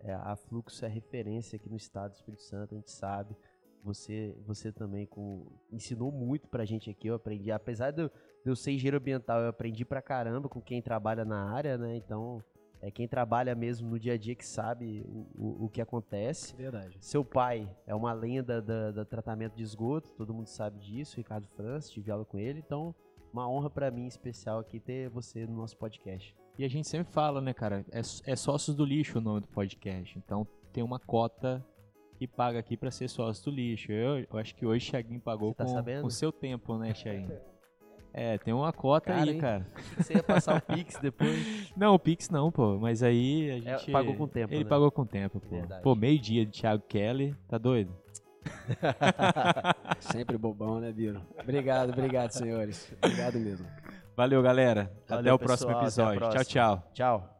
É, a Fluxo é referência aqui no estado do Espírito Santo, a gente sabe. Você, você também com, ensinou muito pra gente aqui, eu aprendi. Apesar de eu, de eu ser engenheiro ambiental, eu aprendi pra caramba com quem trabalha na área, né? Então, é quem trabalha mesmo no dia a dia que sabe o, o, o que acontece. Verdade. Seu pai é uma lenda da, da tratamento de esgoto, todo mundo sabe disso, Ricardo França, tive aula com ele, então uma honra pra mim especial aqui ter você no nosso podcast. E a gente sempre fala, né, cara? É, é Sócios do Lixo o nome do podcast. Então tem uma cota que paga aqui pra ser sócio do lixo. Eu, eu acho que hoje o Thiaguinho pagou tá com o seu tempo, né, Thiaguinho? É, tem uma cota Cara, aí, hein? cara. Você ia passar o Pix depois. Não, o Pix não, pô. Mas aí a É, gente. pagou com tempo, Ele né? pagou com tempo, pô. Verdade. Pô, meio-dia de Thiago Kelly, tá doido? Sempre bobão, né, Biro? Obrigado, obrigado, senhores. Obrigado mesmo. Valeu, galera. Até Valeu, o próximo pessoal. Até a episódio. Tchau, tchau. Tchau.